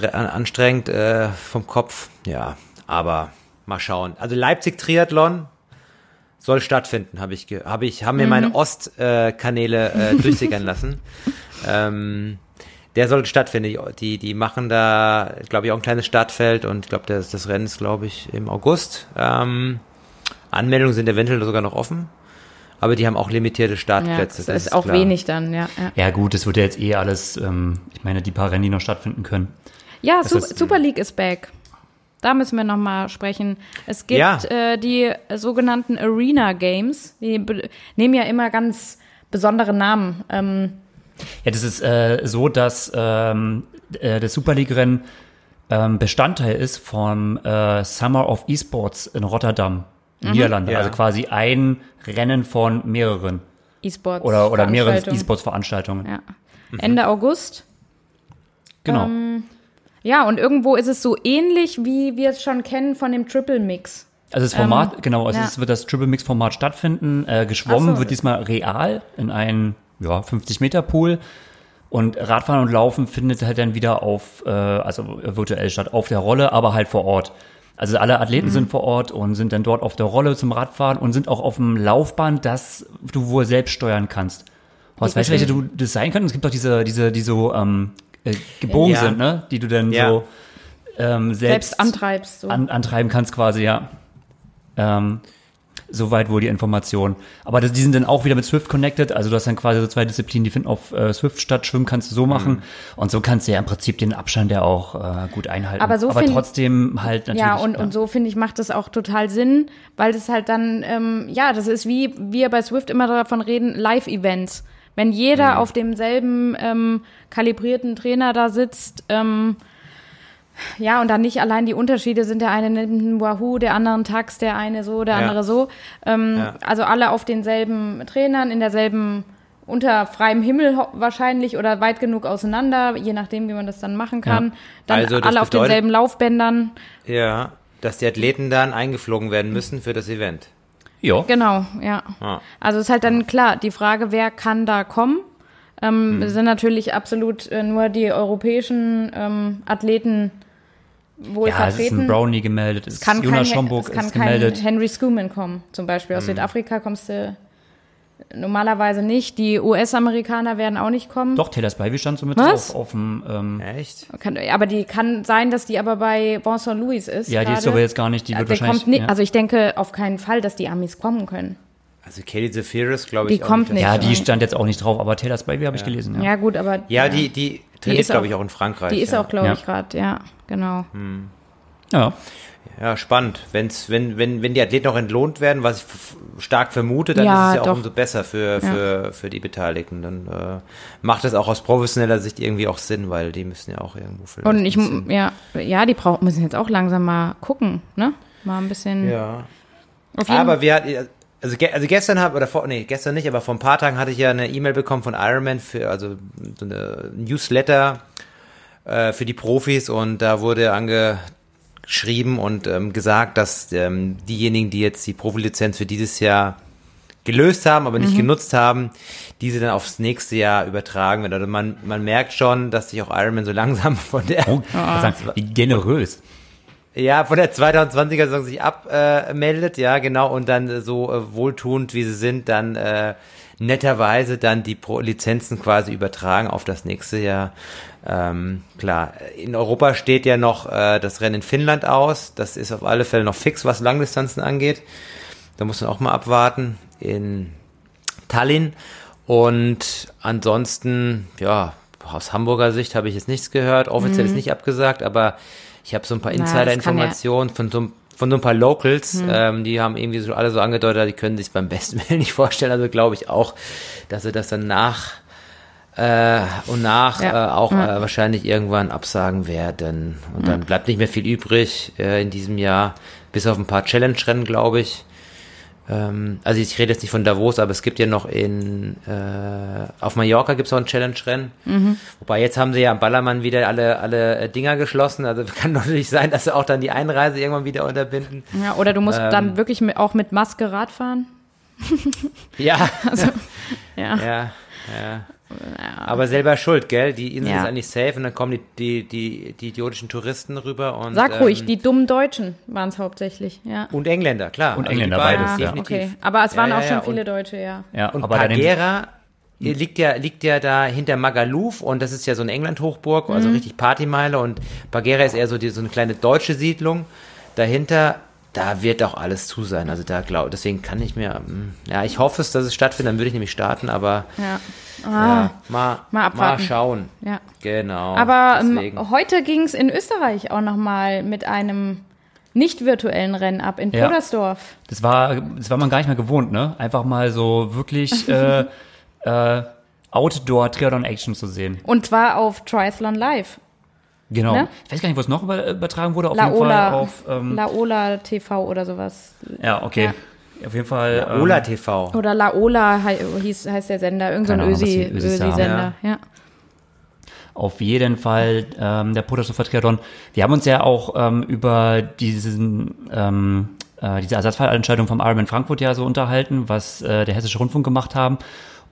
anstrengend äh, vom Kopf, ja. Aber mal schauen. Also Leipzig Triathlon soll stattfinden, habe ich, habe ich, haben mir mhm. meine Ostkanäle äh, äh, [laughs] durchsickern lassen. ähm, der soll stattfinden. Die, die machen da, glaube ich, auch ein kleines Startfeld und ich glaube, das, das Rennen ist, glaube ich, im August. Ähm, Anmeldungen sind eventuell sogar noch offen. aber die haben auch limitierte Startplätze. Ja, das, das ist auch klar. wenig dann, ja, ja. Ja gut, es wird ja jetzt eh alles, ähm, ich meine, die paar Rennen, die noch stattfinden können. Ja, Su ist, Super League ist back. Da müssen wir nochmal sprechen. Es gibt ja. äh, die sogenannten Arena Games. Die nehmen ja immer ganz besondere Namen. Ähm, ja, das ist äh, so, dass ähm, äh, das Super League-Rennen ähm, Bestandteil ist vom äh, Summer of Esports in Rotterdam, mhm. Niederlande. Ja. Also quasi ein Rennen von mehreren. E-Sports. Oder, oder mehreren E-Sports-Veranstaltungen. Ja. Mhm. Ende August. Genau. Ähm, ja, und irgendwo ist es so ähnlich, wie wir es schon kennen von dem Triple Mix. Also das Format, ähm, genau, also ja. es wird das Triple Mix Format stattfinden. Äh, geschwommen so. wird diesmal real in einen ja, 50 Meter Pool. Und Radfahren und Laufen findet halt dann wieder auf, äh, also virtuell statt, auf der Rolle, aber halt vor Ort. Also alle Athleten mhm. sind vor Ort und sind dann dort auf der Rolle zum Radfahren und sind auch auf dem Laufband, das du wohl selbst steuern kannst. Was weißt du, welche du das sein können? Es gibt doch diese, diese, die so ähm, äh, gebogen ja. sind, ne? Die du dann ja. so ähm, selbst, selbst antreibst. So. An, antreiben kannst quasi, ja. Ähm, soweit wohl die Information. Aber das, die sind dann auch wieder mit Swift connected, also du hast dann quasi so zwei Disziplinen, die finden auf äh, Swift statt. Schwimmen kannst du so machen mhm. und so kannst du ja im Prinzip den Abstand ja auch äh, gut einhalten. Aber, so Aber trotzdem halt natürlich. Ja, und, ja. und so finde ich, macht das auch total Sinn, weil das halt dann, ähm, ja, das ist wie wir bei Swift immer davon reden, Live-Events. Wenn jeder mhm. auf demselben ähm, kalibrierten Trainer da sitzt, ähm, ja, und dann nicht allein die Unterschiede sind, der eine nimmt einen Wahoo, der andere einen Tax, der eine so, der ja. andere so. Ähm, ja. Also alle auf denselben Trainern, in derselben, unter freiem Himmel wahrscheinlich oder weit genug auseinander, je nachdem, wie man das dann machen kann. Ja. Dann also alle auf denselben Laufbändern. Ja, dass die Athleten dann eingeflogen werden müssen für das Event. Ja. Genau, ja. Ah. Also ist halt dann klar, die Frage, wer kann da kommen? Ähm, hm. Sind natürlich absolut äh, nur die europäischen ähm, Athleten wohl ja, vertreten. Es ist ein Brownie gemeldet, es kann Jonas kein, Schomburg es kann ist gemeldet. Kein Henry Schumann kommen, zum Beispiel. Aus hm. Südafrika kommst du normalerweise nicht. Die US-Amerikaner werden auch nicht kommen. Doch, Taylor Spivey stand so mit Was? drauf auf dem. Ähm Echt? Kann, aber die kann sein, dass die aber bei Vincent Louis ist. Ja, die ist aber jetzt gar nicht. Die wird also wahrscheinlich. Nicht, ja. Also ich denke auf keinen Fall, dass die Amis kommen können. Also Kelly Zephyrus, glaube ich. Die kommt nicht. Ja, die stand jetzt auch nicht drauf, aber Taylor Spivey habe ja. ich gelesen. Ja. ja, gut, aber. Ja, die, die trainiert, glaube ich, auch in Frankreich. Die ist auch, glaube ich, gerade, ja, genau. Hm. Ja. Ja, spannend. Wenn's, wenn, wenn, wenn die Athleten auch entlohnt werden, was ich stark vermute, dann ja, ist es ja doch. auch umso besser für, für, ja. für die Beteiligten. Dann äh, macht das auch aus professioneller Sicht irgendwie auch Sinn, weil die müssen ja auch irgendwo vielleicht. Und ich, ja, ja, die brauchen, müssen jetzt auch langsam mal gucken, ne? Mal ein bisschen. Ja. Aber wir also, also gestern habe oder vor, nee, gestern nicht, aber vor ein paar Tagen hatte ich ja eine E-Mail bekommen von Ironman für, also so eine Newsletter äh, für die Profis und da wurde ange geschrieben und ähm, gesagt, dass ähm, diejenigen, die jetzt die Profilizenz für dieses Jahr gelöst haben, aber nicht mhm. genutzt haben, diese dann aufs nächste Jahr übertragen werden. Also man, man merkt schon, dass sich auch Ironman so [laughs] langsam von der oh, [laughs] wie generös. Ja, von der 2020er Saison sich abmeldet, äh, ja, genau, und dann so äh, wohltuend, wie sie sind, dann äh, netterweise dann die Pro Lizenzen quasi übertragen auf das nächste Jahr. Ähm, klar, in Europa steht ja noch äh, das Rennen in Finnland aus. Das ist auf alle Fälle noch fix, was Langdistanzen angeht. Da muss man auch mal abwarten. In Tallinn. Und ansonsten, ja, aus Hamburger Sicht habe ich jetzt nichts gehört. Offiziell mhm. ist nicht abgesagt, aber ich habe so ein paar Insider-Informationen ja. von so von so ein paar Locals, mhm. ähm, die haben irgendwie so alle so angedeutet, die können sich beim besten Willen nicht vorstellen. Also glaube ich auch, dass sie das dann nach äh, und nach ja. äh, auch ja. äh, wahrscheinlich irgendwann absagen werden. Und dann bleibt nicht mehr viel übrig äh, in diesem Jahr, bis auf ein paar Challenge-Rennen, glaube ich. Ähm, also ich rede jetzt nicht von Davos, aber es gibt ja noch in äh, auf Mallorca gibt es auch ein Challenge-Rennen. Mhm. Wobei jetzt haben sie ja am Ballermann wieder alle alle äh, Dinger geschlossen. Also [laughs] kann natürlich sein, dass sie auch dann die Einreise irgendwann wieder unterbinden. Ja, oder du musst ähm, dann wirklich mit, auch mit Maske Rad fahren. ja. [laughs] Also, [laughs] ja. ja. Ja. Aber selber schuld, gell? Die Insel ja. ist eigentlich safe und dann kommen die, die, die, die idiotischen Touristen rüber und. Sag ruhig, ähm, die dummen Deutschen waren es hauptsächlich, ja. Und Engländer, klar. Und also Engländer beides, ja. Definitiv. Okay, aber es waren ja, auch schon viele Deutsche, ja. Ja, und aber Pagera liegt ja, liegt ja da hinter Magaluf und das ist ja so eine England-Hochburg, also mhm. richtig Partymeile und Pagera ist eher so, die, so eine kleine deutsche Siedlung. Dahinter da wird auch alles zu sein. Also da glaube deswegen kann ich mir, hm, ja, ich hoffe es, dass es stattfindet, dann würde ich nämlich starten, aber ja. Ah, ja mal, mal, mal schauen. Ja. Genau. Aber ähm, heute ging es in Österreich auch nochmal mit einem nicht virtuellen Rennen ab in ja. Podersdorf. Das war, das war man gar nicht mehr gewohnt, ne? Einfach mal so wirklich [laughs] äh, äh, Outdoor Triathlon Action zu sehen. Und zwar auf Triathlon Live. Genau. Ne? Ich weiß gar nicht, wo es noch übertragen wurde. Auf Laola, jeden Fall auf ähm, Laola TV oder sowas. Ja, okay. Ja. Auf jeden Fall. Laola ähm, TV. Oder Laola hieß, heißt der Sender. Irgend so ein Ösi-Sender. Ösi ja. ja. Auf jeden Fall ähm, der Protestoffer Triathlon. Wir haben uns ja auch ähm, über diesen ähm, äh, diese Ersatzveranstaltung vom Ironman Frankfurt ja so unterhalten, was äh, der Hessische Rundfunk gemacht haben.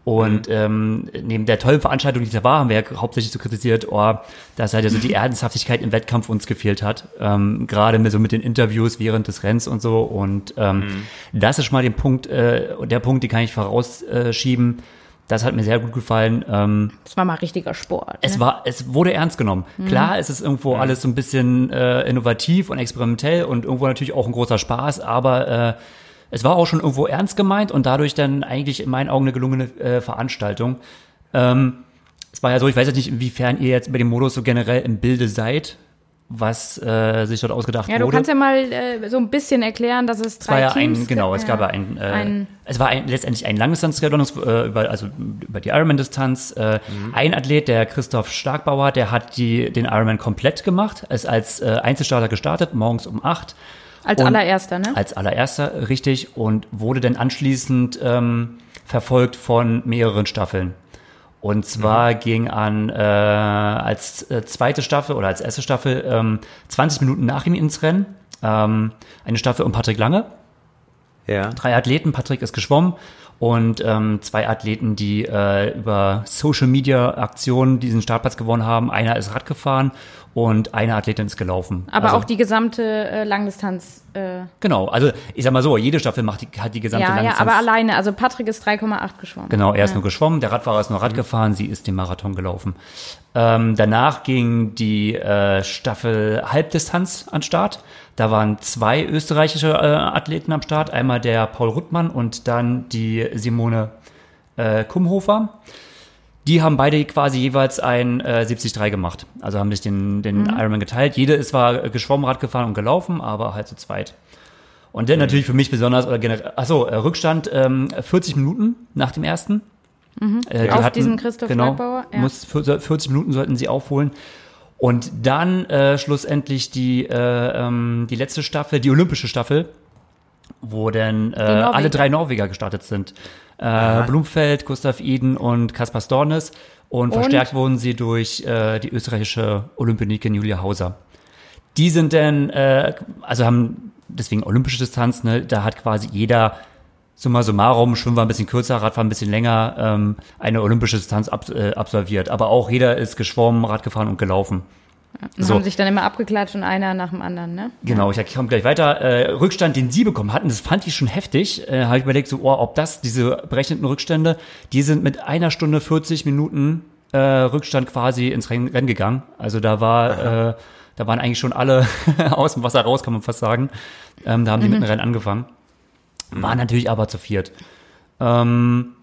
Und mhm. ähm, neben der tollen Veranstaltung, die da war, haben wir ja hauptsächlich so kritisiert, oh, dass halt also die Ernsthaftigkeit im Wettkampf uns gefehlt hat. Ähm, Gerade mit, so mit den Interviews während des Rennens und so. Und ähm, mhm. das ist schon mal den Punkt, äh, der Punkt, den kann ich vorausschieben. Das hat mir sehr gut gefallen. Ähm, das war mal richtiger Sport. Es ne? war, es wurde ernst genommen. Mhm. Klar, es ist irgendwo mhm. alles so ein bisschen äh, innovativ und experimentell und irgendwo natürlich auch ein großer Spaß, aber äh, es war auch schon irgendwo ernst gemeint und dadurch dann eigentlich in meinen Augen eine gelungene äh, Veranstaltung. Ähm, es war ja so, ich weiß jetzt nicht, inwiefern ihr jetzt bei dem Modus so generell im Bilde seid, was äh, sich dort ausgedacht wurde. Ja, du wurde. kannst ja mal äh, so ein bisschen erklären, dass es drei es war ja Teams ein, genau, es gab ja ein, äh, ein es war ein, letztendlich ein Langdistanz-Triathlon, äh, über, also über die Ironman-Distanz. Äh, mhm. Ein Athlet, der Christoph Starkbauer, der hat die, den Ironman komplett gemacht, ist als äh, Einzelstarter gestartet, morgens um acht als allererster, ne? Als allererster, richtig. Und wurde dann anschließend ähm, verfolgt von mehreren Staffeln. Und zwar mhm. ging an äh, als äh, zweite Staffel oder als erste Staffel ähm, 20 Minuten nach ihm ins Rennen. Ähm, eine Staffel um Patrick Lange. Ja. Drei Athleten, Patrick ist geschwommen und ähm, zwei Athleten, die äh, über Social Media Aktionen diesen Startplatz gewonnen haben. Einer ist Rad gefahren und eine Athletin ist gelaufen. Aber also, auch die gesamte äh, Langdistanz. Äh genau, also ich sag mal so, jede Staffel macht die, hat die gesamte ja, Langdistanz. Ja, aber alleine, also Patrick ist 3,8 geschwommen. Genau, er ja. ist nur geschwommen, der Radfahrer ist nur Rad mhm. gefahren, sie ist den Marathon gelaufen. Ähm, danach ging die äh, Staffel Halbdistanz an Start. Da waren zwei österreichische äh, Athleten am Start, einmal der Paul Ruttmann und dann die Simone äh, Kumhofer. Die haben beide quasi jeweils ein äh, 73 gemacht. Also haben sich den, den mhm. Ironman geteilt. Jede ist zwar geschwommen, Rad gefahren und gelaufen, aber halt zu zweit. Und dann mhm. natürlich für mich besonders, oder generell, achso, äh, Rückstand ähm, 40 Minuten nach dem ersten. Mhm. Äh, die Auf hatten, diesem Christoph genau, Ja. Muss, 40 Minuten sollten sie aufholen. Und dann äh, schlussendlich die, äh, ähm, die letzte Staffel, die olympische Staffel, wo dann äh, alle drei Norweger gestartet sind äh, Blumfeld, Gustav Iden und Kaspar Stornes. Und, und, verstärkt wurden sie durch äh, die österreichische Olympionikin Julia Hauser. Die sind dann, äh, also haben deswegen olympische Distanz, ne, da hat quasi jeder summa summarum, Schwimmen war ein bisschen kürzer, Radfahren ein bisschen länger, ähm, eine olympische Distanz ab, äh, absolviert. Aber auch jeder ist geschwommen, Rad gefahren und gelaufen. Und so. haben sich dann immer abgeklatscht und einer nach dem anderen, ne? Genau, ich komme gleich weiter. Äh, Rückstand, den Sie bekommen hatten, das fand ich schon heftig. Äh, Habe ich überlegt, so, oh, ob das, diese berechneten Rückstände, die sind mit einer Stunde 40 Minuten äh, Rückstand quasi ins Rennen gegangen. Also da war, äh, da waren eigentlich schon alle [laughs] aus dem Wasser raus, kann man fast sagen. Ähm, da haben die mhm. mit dem Rennen angefangen. War natürlich aber zu viert. Ähm,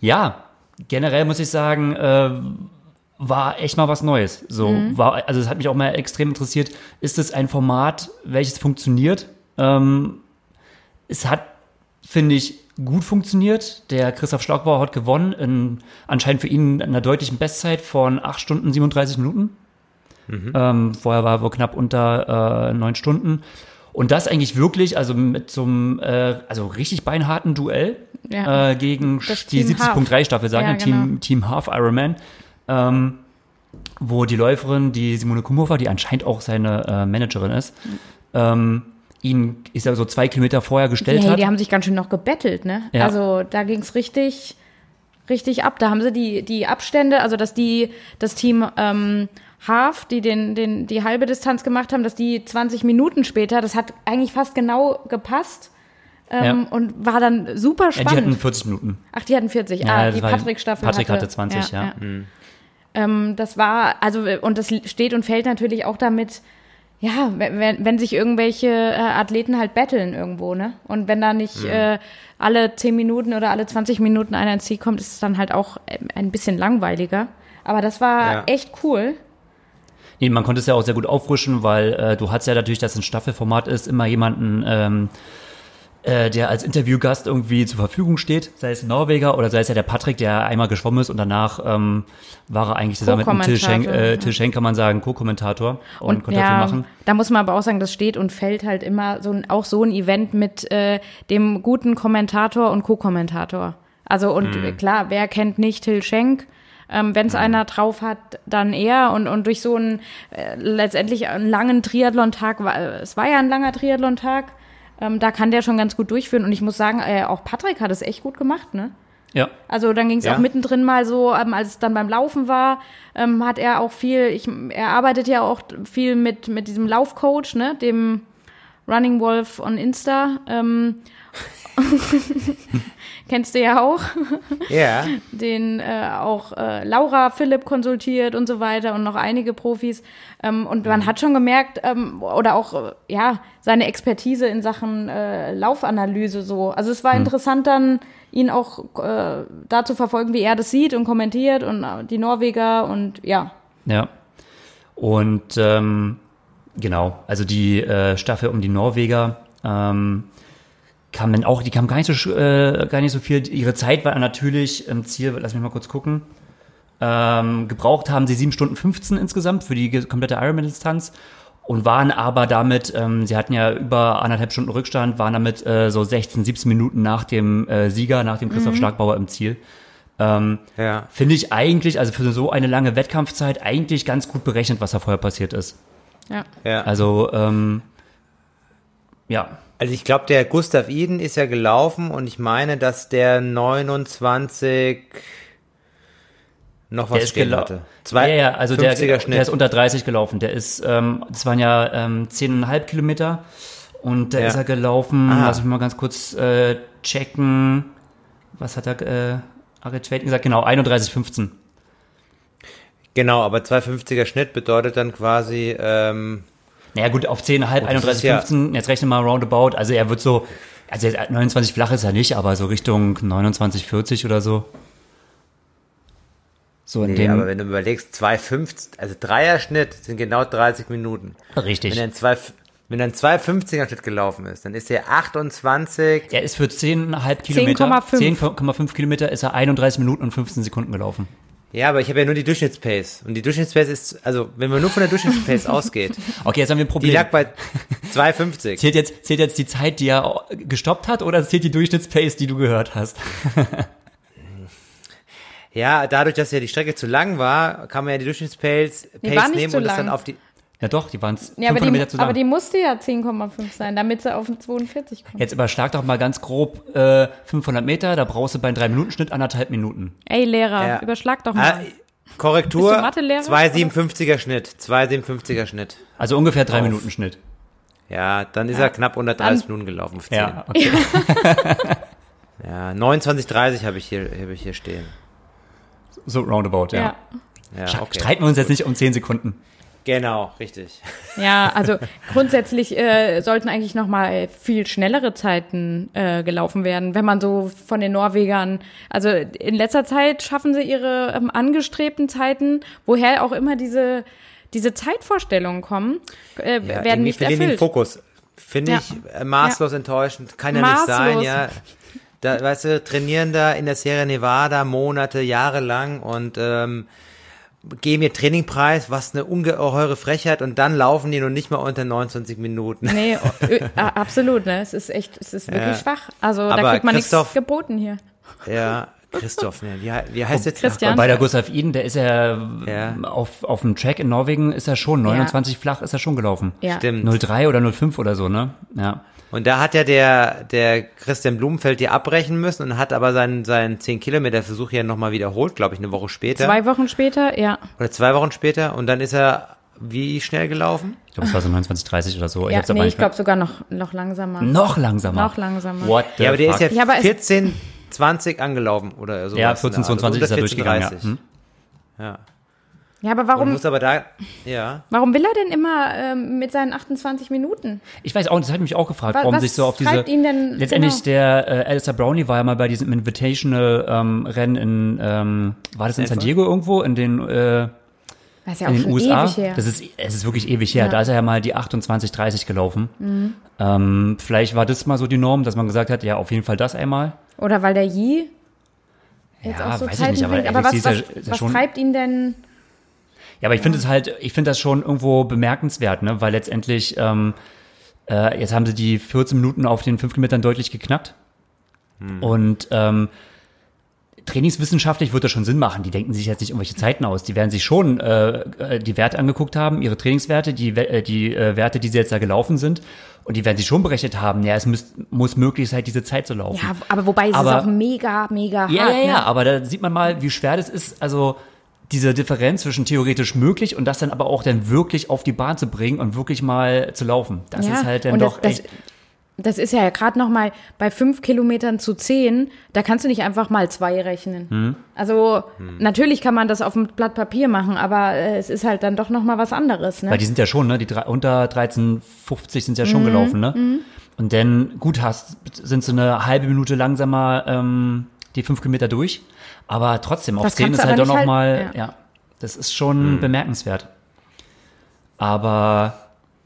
ja, generell muss ich sagen, äh, war echt mal was Neues. So mhm. war, also es hat mich auch mal extrem interessiert. Ist es ein Format, welches funktioniert? Ähm, es hat, finde ich, gut funktioniert. Der Christoph Schlagbauer hat gewonnen, in, anscheinend für ihn in einer deutlichen Bestzeit von 8 Stunden 37 Minuten. Mhm. Ähm, vorher war er wohl knapp unter äh, 9 Stunden. Und das eigentlich wirklich, also mit so einem, äh, also richtig beinharten Duell ja. äh, gegen das die 70.3 Staffel, sagen ja, genau. Team, Team Half Ironman ähm, wo die Läuferin, die Simone Kumhofer, die anscheinend auch seine äh, Managerin ist, ähm, ihn, ist ja so zwei Kilometer vorher gestellt hey, hat. Die haben sich ganz schön noch gebettelt, ne? Ja. Also da ging es richtig, richtig ab. Da haben sie die, die Abstände, also dass die, das Team ähm, Half, die den, den, die halbe Distanz gemacht haben, dass die 20 Minuten später, das hat eigentlich fast genau gepasst. Ähm, ja. Und war dann super spannend. Ja, die hatten 40 Minuten. Ach, die hatten 40. Ja, ah, die Patrick-Staffel Patrick hatte, hatte 20, ja. ja. Mhm. Ähm, das war, also, und das steht und fällt natürlich auch damit, ja, wenn, wenn sich irgendwelche äh, Athleten halt betteln irgendwo, ne? Und wenn da nicht mhm. äh, alle 10 Minuten oder alle 20 Minuten einer ins Ziel kommt, ist es dann halt auch ein bisschen langweiliger. Aber das war ja. echt cool. Nee, man konnte es ja auch sehr gut auffrischen, weil äh, du hast ja natürlich, dass es ein Staffelformat ist, immer jemanden ähm, äh, der als Interviewgast irgendwie zur Verfügung steht, sei es ein Norweger oder sei es ja der Patrick, der einmal geschwommen ist und danach ähm, war er eigentlich zusammen mit Till Schenk, äh, Till Schenk kann man sagen, Co-Kommentator und, und konnte ja, viel machen. Da muss man aber auch sagen, das steht und fällt halt immer so ein, auch so ein Event mit äh, dem guten Kommentator und Co-Kommentator. Also und mhm. klar, wer kennt nicht Till Schenk? Ähm, Wenn es mhm. einer drauf hat, dann er. Und, und durch so einen äh, letztendlich einen langen Triathlon-Tag, es war ja ein langer Triathlon-Tag, ähm, da kann der schon ganz gut durchführen. Und ich muss sagen, äh, auch Patrick hat es echt gut gemacht, ne? Ja. Also dann ging es ja. auch mittendrin mal so, ähm, als es dann beim Laufen war, ähm, hat er auch viel, ich, er arbeitet ja auch viel mit, mit diesem Laufcoach, ne, dem Running Wolf on Insta. Ähm, [laughs] kennst du ja auch. Ja. Den äh, auch äh, Laura Philipp konsultiert und so weiter und noch einige Profis. Ähm, und man mhm. hat schon gemerkt, ähm, oder auch, äh, ja, seine Expertise in Sachen äh, Laufanalyse so. Also es war mhm. interessant dann, ihn auch äh, da zu verfolgen, wie er das sieht und kommentiert und äh, die Norweger und ja. Ja. Und ähm, genau, also die äh, Staffel um die Norweger, ähm, kam dann auch, die kam gar nicht so, äh, gar nicht so viel. Ihre Zeit war natürlich im Ziel, lass mich mal kurz gucken. Ähm, gebraucht haben sie 7 Stunden 15 insgesamt für die komplette Ironman-Distanz und waren aber damit, ähm, sie hatten ja über anderthalb Stunden Rückstand, waren damit äh, so 16, 17 Minuten nach dem äh, Sieger, nach dem Christoph mhm. Schlagbauer im Ziel. Ähm, ja. Finde ich eigentlich, also für so eine lange Wettkampfzeit, eigentlich ganz gut berechnet, was da vorher passiert ist. Ja. ja. Also, ähm, ja. Also ich glaube, der Gustav Iden ist ja gelaufen und ich meine, dass der 29 noch was der stehen hatte. Zwei, ja, ja, also der, der ist unter 30 gelaufen. Der ist, ähm, das waren ja ähm, 10,5 Kilometer und da ja. ist er gelaufen, Aha. lass mich mal ganz kurz äh, checken. Was hat er, äh, Arit gesagt? Genau, 31,15. Genau, aber 2,50er Schnitt bedeutet dann quasi ähm, naja, gut, auf 10,5, 31, ja 15, jetzt rechne mal roundabout. Also er wird so, also 29 flach ist er nicht, aber so Richtung 29, 40 oder so. So in nee, dem. aber wenn du überlegst, 2,50, also Dreierschnitt sind genau 30 Minuten. Richtig. Wenn er ein 2, wenn er ein 2,50er Schnitt gelaufen ist, dann ist er 28. Er ist für 10,5 Kilometer, 10,5 Kilometer ist er 31 Minuten und 15 Sekunden gelaufen. Ja, aber ich habe ja nur die Durchschnittspace. Und die Durchschnittspace ist, also wenn man nur von der Durchschnittspace [laughs] ausgeht. Okay, jetzt haben wir ein Problem. Die lag bei [laughs] 2,50. Zählt jetzt, zählt jetzt die Zeit, die er gestoppt hat, oder zählt die Durchschnittspace, die du gehört hast? [laughs] ja, dadurch, dass ja die Strecke zu lang war, kann man ja die Durchschnittspace Pace nehmen und das dann auf die. Ja doch, die waren ja, aber die. Aber die musste ja 10,5 sein, damit sie auf 42 kommt. Jetzt überschlag doch mal ganz grob äh, 500 Meter, da brauchst du bei einem 3-Minuten-Schnitt anderthalb Minuten. Ey, Lehrer, ja. überschlag doch mal. Ah, Korrektur, 2,57er Schnitt, 2,57er Schnitt. Also ungefähr 3 Minuten Schnitt. Ja, dann ist ja. er knapp unter 30 Minuten gelaufen. Ja, okay. [laughs] ja, 29,30 habe ich, hier, hab ich hier stehen. So roundabout, ja. ja. ja okay. Streiten wir uns jetzt nicht um 10 Sekunden. Genau, richtig. Ja, also grundsätzlich äh, sollten eigentlich noch mal viel schnellere Zeiten äh, gelaufen werden, wenn man so von den Norwegern, also in letzter Zeit schaffen sie ihre ähm, angestrebten Zeiten, woher auch immer diese diese Zeitvorstellungen kommen, äh, ja, werden nicht erfüllt. Den Fokus finde ja. ich äh, maßlos ja. enttäuschend, kann ja maßlos. nicht sein, ja. Da, weißt du, trainieren da in der Sierra Nevada Monate, Jahre lang und ähm, geben ihr Trainingpreis, was eine ungeheure Frechheit und dann laufen die noch nicht mal unter 29 Minuten. Nee, [laughs] absolut, ne? Es ist echt, es ist wirklich ja. schwach. Also Aber da kriegt man nichts geboten hier. Ja, Christoph, ne? wie, wie heißt jetzt Christian? Bei der Gustav Iden, der ist ja, ja, Auf, auf dem Track in Norwegen ist er schon, 29 ja. flach ist er schon gelaufen. Ja. Stimmt. 03 oder 05 oder so, ne? Ja. Und da hat ja der, der Christian Blumenfeld die abbrechen müssen und hat aber seinen, seinen 10 Kilometer Versuch ja nochmal wiederholt, glaube ich, eine Woche später. Zwei Wochen später, ja. Oder zwei Wochen später und dann ist er wie schnell gelaufen? Ich glaube, es war so 29, 30 oder so. Ja, ich nee, ich glaube sogar noch, noch langsamer. Noch langsamer? Noch langsamer. What the ja, aber der fuck? ist ja, 14, 20 angelaufen oder so. Ja, 14, 22 also ist er durchgegangen, ja. Hm? ja. Ja, aber warum? muss aber da, ja. Warum will er denn immer ähm, mit seinen 28 Minuten? Ich weiß auch, das hat mich auch gefragt, warum was sich so auf diese. Ihn denn, letztendlich genau. der äh, Alistair Brownie war ja mal bei diesem Invitational ähm, Rennen in, ähm, war das in San Diego irgendwo in den äh, das ist ja in den USA. Das ist, es ist wirklich ewig her. Ja. Da ist er ja mal die 28, 30 gelaufen. Mhm. Ähm, vielleicht war das mal so die Norm, dass man gesagt hat, ja, auf jeden Fall das einmal. Oder weil der Yi jetzt ja, auch so weiß Zeiten ich nicht, aber, aber was, was, was treibt ihn denn? Ja, aber ich finde es halt, ich finde das schon irgendwo bemerkenswert, ne? Weil letztendlich, ähm, äh, jetzt haben sie die 14 Minuten auf den 5 Kilometern deutlich geknackt. Hm. Und ähm, trainingswissenschaftlich wird das schon Sinn machen. Die denken sich jetzt nicht irgendwelche Zeiten aus. Die werden sich schon äh, äh die Werte angeguckt haben, ihre Trainingswerte, die, äh, die äh, Werte, die sie jetzt da gelaufen sind. Und die werden sich schon berechnet haben, ja, es muss, muss möglich sein, diese Zeit zu laufen. Ja, aber wobei es aber, ist auch mega, mega ja, hart. Ja, ja, ne? aber da sieht man mal, wie schwer das ist. Also diese Differenz zwischen theoretisch möglich und das dann aber auch dann wirklich auf die Bahn zu bringen und wirklich mal zu laufen. Das ja, ist halt dann doch das, echt das ist ja gerade noch mal bei fünf Kilometern zu zehn, da kannst du nicht einfach mal zwei rechnen. Hm. Also hm. natürlich kann man das auf dem Blatt Papier machen, aber äh, es ist halt dann doch noch mal was anderes. Ne? Weil die sind ja schon, ne? Die drei, unter 13,50 sind ja schon mhm. gelaufen, ne? Mhm. Und dann, gut, hast, sind sie eine halbe Minute langsamer ähm, die fünf Kilometer durch, aber trotzdem, auf zehn ist halt doch noch halt, mal, ja. ja. das ist schon mhm. bemerkenswert. Aber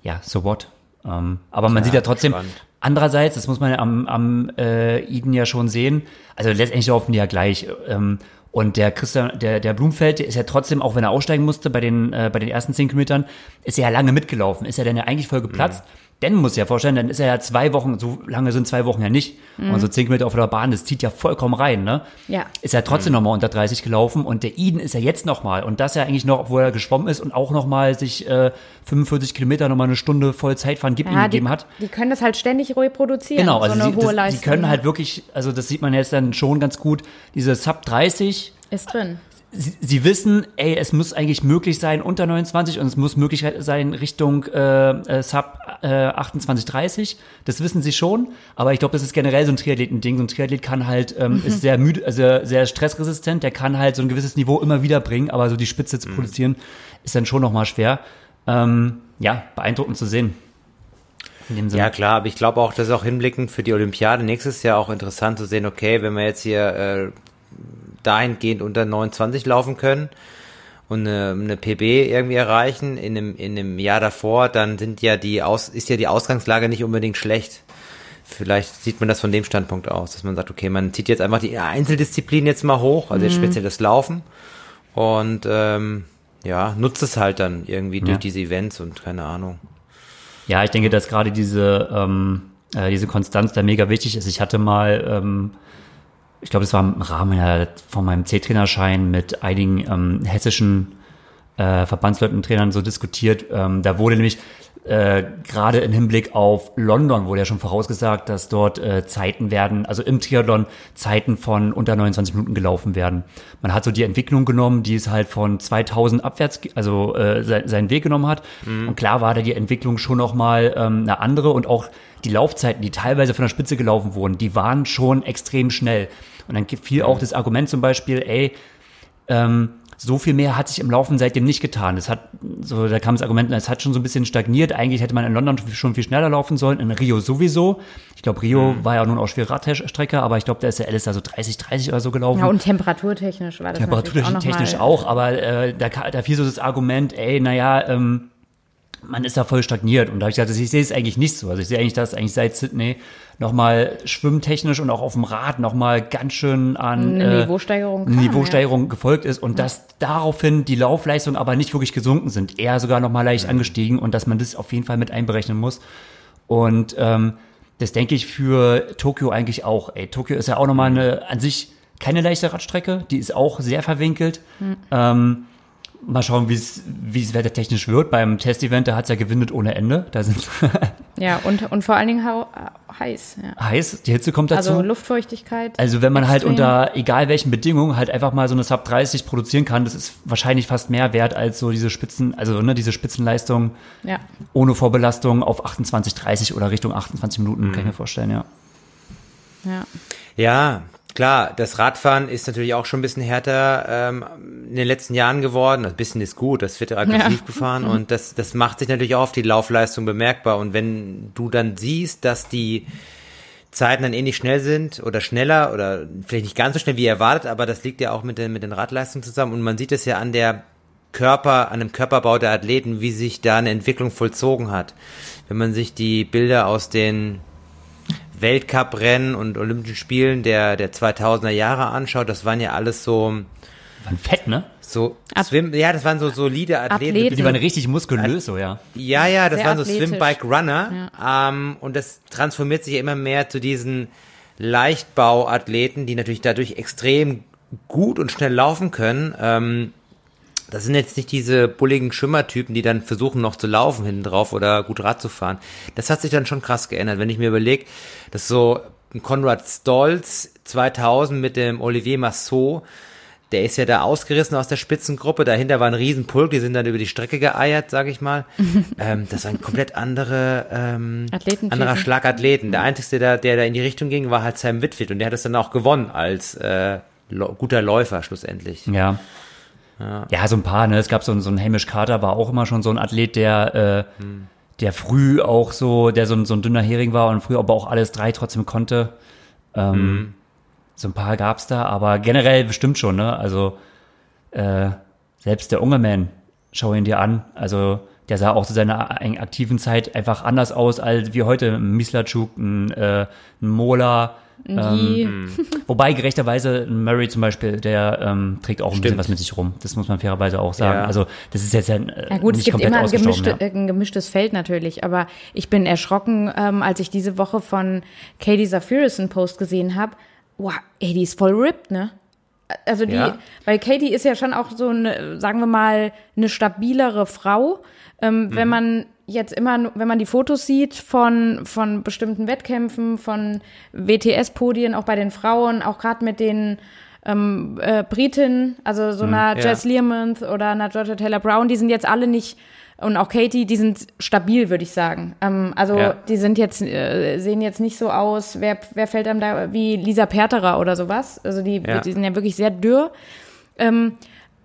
ja, so what? Ähm, aber man ja, sieht ja trotzdem, spannend. Andererseits, das muss man am, am äh, Iden ja schon sehen, also letztendlich laufen die ja gleich. Ähm, und der Christian, der, der Blumfeld, der ist ja trotzdem, auch wenn er aussteigen musste bei den, äh, bei den ersten zehn Kilometern, ist er ja lange mitgelaufen. Ist er denn ja eigentlich voll geplatzt. Mhm. Denn muss ja vorstellen, dann ist er ja zwei Wochen, so lange sind zwei Wochen ja nicht. Mhm. Und so zehn Kilometer auf der Bahn, das zieht ja vollkommen rein, ne? Ja. Ist er trotzdem mhm. nochmal unter 30 gelaufen und der Eden ist ja jetzt nochmal. Und das ja eigentlich noch, obwohl er geschwommen ist und auch nochmal sich äh, 45 Kilometer nochmal eine Stunde voll Zeitfahren gibt, ja, ihm gegeben hat. Die können das halt ständig reproduzieren. Genau, also so eine sie, hohe das, Leistung. Die können halt wirklich, also das sieht man jetzt dann schon ganz gut, diese Sub 30 ist drin sie, sie wissen, ey, es muss eigentlich möglich sein unter 29 und es muss möglich sein Richtung äh, äh, Sub äh, 28, 30. Das wissen sie schon, aber ich glaube, das ist generell so ein Triathleten-Ding. So ein Triathlet kann halt, ähm, mhm. ist sehr müde, also sehr stressresistent, der kann halt so ein gewisses Niveau immer wieder bringen, aber so die Spitze zu mhm. produzieren, ist dann schon nochmal schwer. Ähm, ja, beeindruckend zu sehen. Ja, klar, aber ich glaube auch, das ist auch hinblickend für die Olympiade nächstes Jahr auch interessant zu sehen, okay, wenn wir jetzt hier äh, dahingehend unter 29 laufen können und eine, eine PB irgendwie erreichen in einem, in einem Jahr davor, dann sind ja die Aus, ist ja die Ausgangslage nicht unbedingt schlecht. Vielleicht sieht man das von dem Standpunkt aus, dass man sagt, okay, man zieht jetzt einfach die Einzeldisziplin jetzt mal hoch, also mhm. speziell das Laufen und ähm, ja, nutzt es halt dann irgendwie ja. durch diese Events und keine Ahnung. Ja, ich denke, dass gerade diese, ähm, äh, diese Konstanz da mega wichtig ist. Ich hatte mal ähm, ich glaube, das war im Rahmen von meinem C-Trainerschein mit einigen ähm, hessischen äh, Verbandsleuten und Trainern so diskutiert. Ähm, da wurde nämlich äh, gerade im Hinblick auf London wurde ja schon vorausgesagt, dass dort äh, Zeiten werden, also im Triathlon Zeiten von unter 29 Minuten gelaufen werden. Man hat so die Entwicklung genommen, die es halt von 2000 abwärts, also äh, se seinen Weg genommen hat. Mhm. Und klar war da die Entwicklung schon noch mal ähm, eine andere und auch die Laufzeiten, die teilweise von der Spitze gelaufen wurden, die waren schon extrem schnell. Und dann fiel auch das Argument zum Beispiel, ey, ähm, so viel mehr hat sich im Laufen seitdem nicht getan. Es hat, so, da kam das Argument, es hat schon so ein bisschen stagniert. Eigentlich hätte man in London schon viel schneller laufen sollen, in Rio sowieso. Ich glaube, Rio mhm. war ja nun auch schwere Radstrecke, aber ich glaube, da ist der LS da so 30, 30 oder so gelaufen. Ja, und temperaturtechnisch war das Temperaturtechnisch auch, auch, aber äh, da, da fiel so das Argument, ey, naja, ähm, man ist da voll stagniert. Und da habe ich gesagt, ich sehe es eigentlich nicht so. Also ich sehe eigentlich, dass eigentlich seit Sydney nochmal schwimmtechnisch und auch auf dem Rad nochmal ganz schön an eine äh, Niveausteigerung, kam, Niveausteigerung ja. gefolgt ist und ja. dass daraufhin die Laufleistungen aber nicht wirklich gesunken sind, eher sogar nochmal leicht mhm. angestiegen und dass man das auf jeden Fall mit einberechnen muss. Und ähm, das denke ich für Tokio eigentlich auch. Ey, Tokio ist ja auch nochmal eine an sich keine leichte Radstrecke, die ist auch sehr verwinkelt. Mhm. Ähm, Mal schauen, wie es wie es wettertechnisch wird. Beim Testevent, da hat es ja gewindet ohne Ende. Da sind [laughs] ja, und, und vor allen Dingen heiß. Ja. Heiß, die Hitze kommt dazu. Also Luftfeuchtigkeit. Also wenn man halt extrem. halt unter egal welchen Bedingungen halt einfach mal so eine Sub 30 produzieren kann, das ist wahrscheinlich fast mehr wert als so diese Spitzen, also ne, diese Spitzenleistung ja. ohne Vorbelastung auf 28, 30 oder Richtung 28 Minuten, mhm. kann ich mir vorstellen, ja. Ja. Ja, klar, das Radfahren ist natürlich auch schon ein bisschen härter ähm, in den letzten Jahren geworden. Ein bisschen ist gut, das wird aggressiv ja. gefahren mhm. [laughs] und das, das macht sich natürlich auch auf die Laufleistung bemerkbar. Und wenn du dann siehst, dass die Zeiten dann ähnlich schnell sind oder schneller oder vielleicht nicht ganz so schnell wie erwartet, aber das liegt ja auch mit den, mit den Radleistungen zusammen. Und man sieht es ja an der Körper, an dem Körperbau der Athleten, wie sich da eine Entwicklung vollzogen hat. Wenn man sich die Bilder aus den Weltcuprennen und Olympischen Spielen der, der 2000er Jahre anschaut, das waren ja alles so. Waren fett, ne? So, Swim, ja, das waren so solide Athleten. Athlete. Die waren richtig muskulös, so, ja. Ja, ja, das Sehr waren so Swim, Bike, Runner. Ja. Ähm, und das transformiert sich immer mehr zu diesen Leichtbauathleten, die natürlich dadurch extrem gut und schnell laufen können. Ähm, das sind jetzt nicht diese bulligen Schwimmertypen, die dann versuchen noch zu laufen hinten drauf oder gut Rad zu fahren. Das hat sich dann schon krass geändert. Wenn ich mir überlege, dass so ein Konrad Stolz 2000 mit dem Olivier Massot, der ist ja da ausgerissen aus der Spitzengruppe. Dahinter war ein Riesenpulk, die sind dann über die Strecke geeiert, sag ich mal. [laughs] ähm, das war ein komplett andere, ähm, anderer Schlag Athleten. Der einzige, der, der da in die Richtung ging, war halt Sam Whitfield und der hat es dann auch gewonnen als äh, guter Läufer schlussendlich. Ja. Ja. ja, so ein paar, ne? Es gab so, so einen Hamish Carter, war auch immer schon so ein Athlet, der, äh, hm. der früh auch so, der so ein, so ein dünner Hering war und früh aber auch alles drei trotzdem konnte. Ähm, hm. So ein paar gab's da, aber generell bestimmt schon, ne? Also äh, selbst der Ungerman, schau ihn dir an. Also der sah auch zu seiner aktiven Zeit einfach anders aus als wie heute. Ein Mislatschuk, ein, äh, ein Mola, ähm, [laughs] wobei gerechterweise Murray zum Beispiel, der ähm, trägt auch ein Stimmt. bisschen was mit sich rum. Das muss man fairerweise auch sagen. Ja. Also das ist jetzt ja, äh, ja gut, nicht es gibt immer ein, gemischte, ja. ein, gemischtes Feld natürlich. Aber ich bin erschrocken, ähm, als ich diese Woche von Katie Zafiris einen Post gesehen habe. Wow, ey, die ist voll ripped, ne? Also die, ja. weil Katie ist ja schon auch so eine, sagen wir mal, eine stabilere Frau. Ähm, mhm. Wenn man jetzt immer, wenn man die Fotos sieht von, von bestimmten Wettkämpfen, von WTS-Podien, auch bei den Frauen, auch gerade mit den ähm, äh, Britinnen, also so mhm, einer ja. Jess Learmonth oder einer Georgia Taylor Brown, die sind jetzt alle nicht, und auch Katie, die sind stabil, würde ich sagen. Ähm, also ja. die sind jetzt, äh, sehen jetzt nicht so aus, wer, wer fällt einem da, wie Lisa Perterer oder sowas. Also die, ja. die sind ja wirklich sehr dürr. Ähm,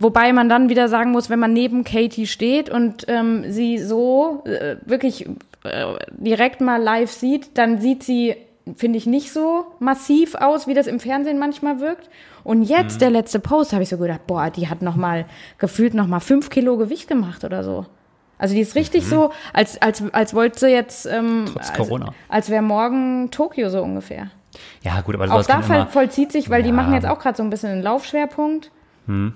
Wobei man dann wieder sagen muss, wenn man neben Katie steht und ähm, sie so äh, wirklich äh, direkt mal live sieht, dann sieht sie, finde ich, nicht so massiv aus, wie das im Fernsehen manchmal wirkt. Und jetzt, mhm. der letzte Post, habe ich so gedacht, boah, die hat noch mal gefühlt noch mal fünf Kilo Gewicht gemacht oder so. Also die ist richtig mhm. so, als, als, als wollte sie jetzt, ähm, Trotz Corona. als, als wäre morgen Tokio so ungefähr. Ja, gut, aber auch da vollzieht sich, weil ja. die machen jetzt auch gerade so ein bisschen einen Laufschwerpunkt. Mhm.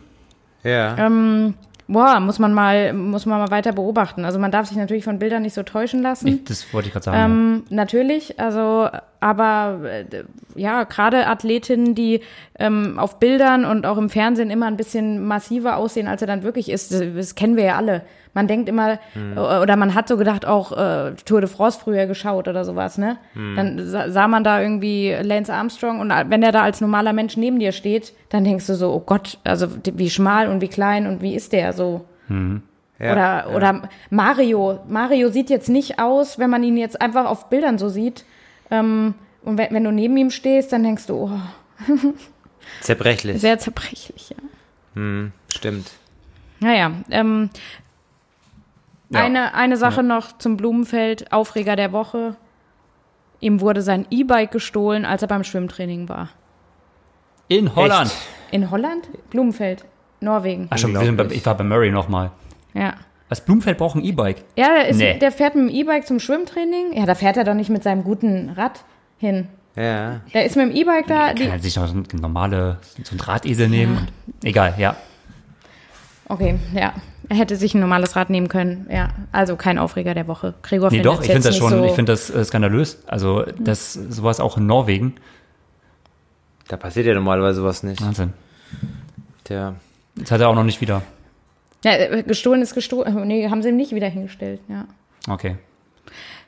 Ja. Ähm, boah, muss man mal, muss man mal weiter beobachten. Also man darf sich natürlich von Bildern nicht so täuschen lassen. Ich, das wollte ich gerade sagen. Ähm, ja. Natürlich, also, aber äh, ja, gerade Athletinnen, die ähm, auf Bildern und auch im Fernsehen immer ein bisschen massiver aussehen, als er dann wirklich ist, das, das kennen wir ja alle. Man denkt immer, hm. oder man hat so gedacht, auch äh, Tour de France früher geschaut oder sowas, ne? Hm. Dann sah man da irgendwie Lance Armstrong und wenn er da als normaler Mensch neben dir steht, dann denkst du so, oh Gott, also wie schmal und wie klein und wie ist der so? Hm. Ja, oder, ja. oder Mario. Mario sieht jetzt nicht aus, wenn man ihn jetzt einfach auf Bildern so sieht. Ähm, und wenn, wenn, du neben ihm stehst, dann denkst du, oh. [laughs] zerbrechlich. Sehr zerbrechlich, ja. Hm, stimmt. Naja, ähm, ja. Eine, eine Sache ja. noch zum Blumenfeld, Aufreger der Woche. Ihm wurde sein E-Bike gestohlen, als er beim Schwimmtraining war. In Holland. Echt? In Holland? Blumenfeld, Norwegen. Ach schon, ich war bei Murray nochmal. Ja. Was, Blumenfeld braucht ein E-Bike? Ja, der, ist, nee. der fährt mit dem E-Bike zum Schwimmtraining. Ja, da fährt er doch nicht mit seinem guten Rad hin. Ja. Der ist mit dem E-Bike da. Kann er sich noch so ein normale, so ein Drahtesel nehmen. Ja. Egal, ja. Okay, ja. Er hätte sich ein normales Rad nehmen können. Ja, also kein Aufreger der Woche. Gregor nee, doch, ich finde das schon, so ich finde das äh, skandalös. Also, das, sowas auch in Norwegen. Da passiert ja normalerweise sowas nicht. Wahnsinn. Tja. Jetzt hat er auch noch nicht wieder. Ja, äh, gestohlen ist gestohlen. Nee, haben sie ihm nicht wieder hingestellt, ja. Okay.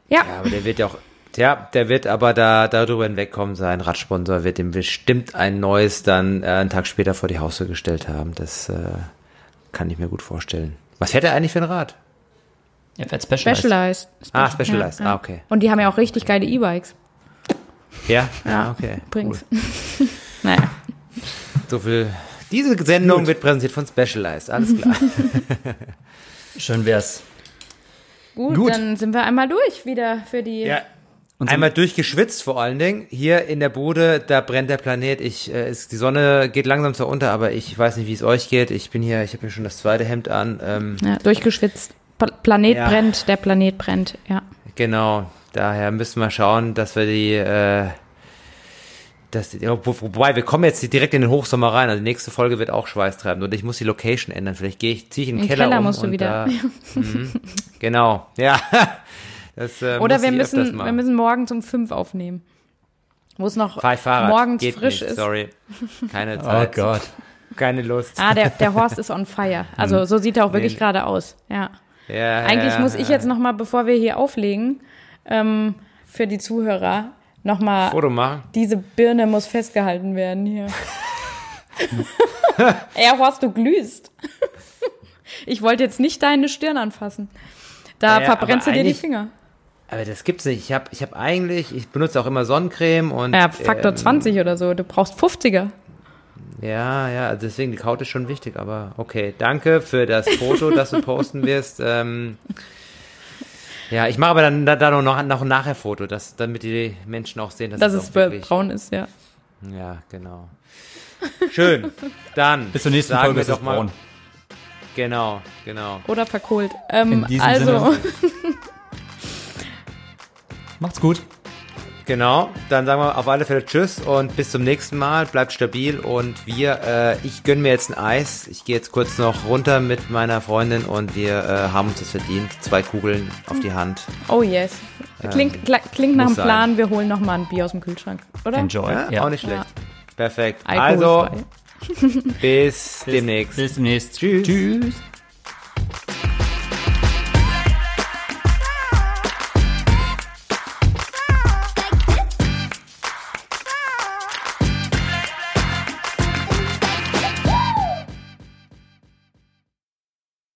Ja. ja aber der wird ja auch, ja, der wird aber da darüber hinwegkommen, sein Radsponsor wird ihm bestimmt ein neues dann äh, einen Tag später vor die Haustür gestellt haben. Das äh, kann ich mir gut vorstellen. Was fährt er eigentlich für ein Rad? Er fährt Specialized. Specialized. ah, Specialized. Ja, ja. Ah, okay. Und die haben ja auch richtig geile E-Bikes. Ja? Ja, ah, okay. Bringt's. Cool. [laughs] naja. So viel. Diese Sendung Gut. wird präsentiert von Specialized. Alles klar. [laughs] Schön wär's. Gut, Gut, dann sind wir einmal durch wieder für die. Ja. Einmal durchgeschwitzt vor allen Dingen. Hier in der Bude, da brennt der Planet. Ich, äh, ist, die Sonne geht langsam zur unter, aber ich weiß nicht, wie es euch geht. Ich bin hier, ich habe mir schon das zweite Hemd an. Ähm, ja, durchgeschwitzt. Planet ja. brennt, der Planet brennt, ja. Genau. Daher müssen wir schauen, dass wir die, äh, das, wobei, wir kommen jetzt direkt in den Hochsommer rein. Also die nächste Folge wird auch schweißtreibend. Und ich muss die Location ändern. Vielleicht gehe ich, ziehe ich in den Keller, Keller um musst du wieder. Da, [laughs] mh, genau, ja. [laughs] Das, äh, Oder wir müssen, wir müssen morgen zum 5 aufnehmen. Wo es noch morgens Geht frisch nicht, ist. Sorry. Keine oh [laughs] Zeit. Oh Gott. Keine Lust. Ah, der, der Horst ist on fire. Also so sieht er auch wirklich nee. gerade aus. Ja. ja Eigentlich ja, muss ich jetzt noch mal, bevor wir hier auflegen, ähm, für die Zuhörer nochmal. Foto machen. Diese Birne muss festgehalten werden hier. [laughs] ja, Horst, du glühst. [laughs] ich wollte jetzt nicht deine Stirn anfassen. Da ja, verbrennst du dir die Finger. Aber das gibt's nicht. Ich habe ich hab eigentlich, ich benutze auch immer Sonnencreme und. Ja, Faktor ähm, 20 oder so. Du brauchst 50er. Ja, ja, also deswegen die Kaut ist schon wichtig, aber okay. Danke für das Foto, das du posten wirst. Ähm, ja, ich mache aber dann da, da noch, noch ein Nachher-Foto, dass, damit die Menschen auch sehen, dass, dass es wirklich, braun ist, ja. Ja, genau. Schön. Dann. Bis zur nächsten Folge ist mal. Braun. Genau, genau. Oder verkohlt. Ähm, also. [laughs] Macht's gut. Genau, dann sagen wir auf alle Fälle Tschüss und bis zum nächsten Mal. Bleibt stabil und wir, äh, ich gönne mir jetzt ein Eis. Ich gehe jetzt kurz noch runter mit meiner Freundin und wir äh, haben uns das verdient. Zwei Kugeln auf die Hand. Oh yes. Klingt, ähm, klingt nach einem Plan. Wir holen noch mal ein Bier aus dem Kühlschrank, oder? Enjoy. Ja, ja. Auch nicht schlecht. Ja. Perfekt. Also, [laughs] bis, bis demnächst. Bis demnächst. Tschüss. Tschüss.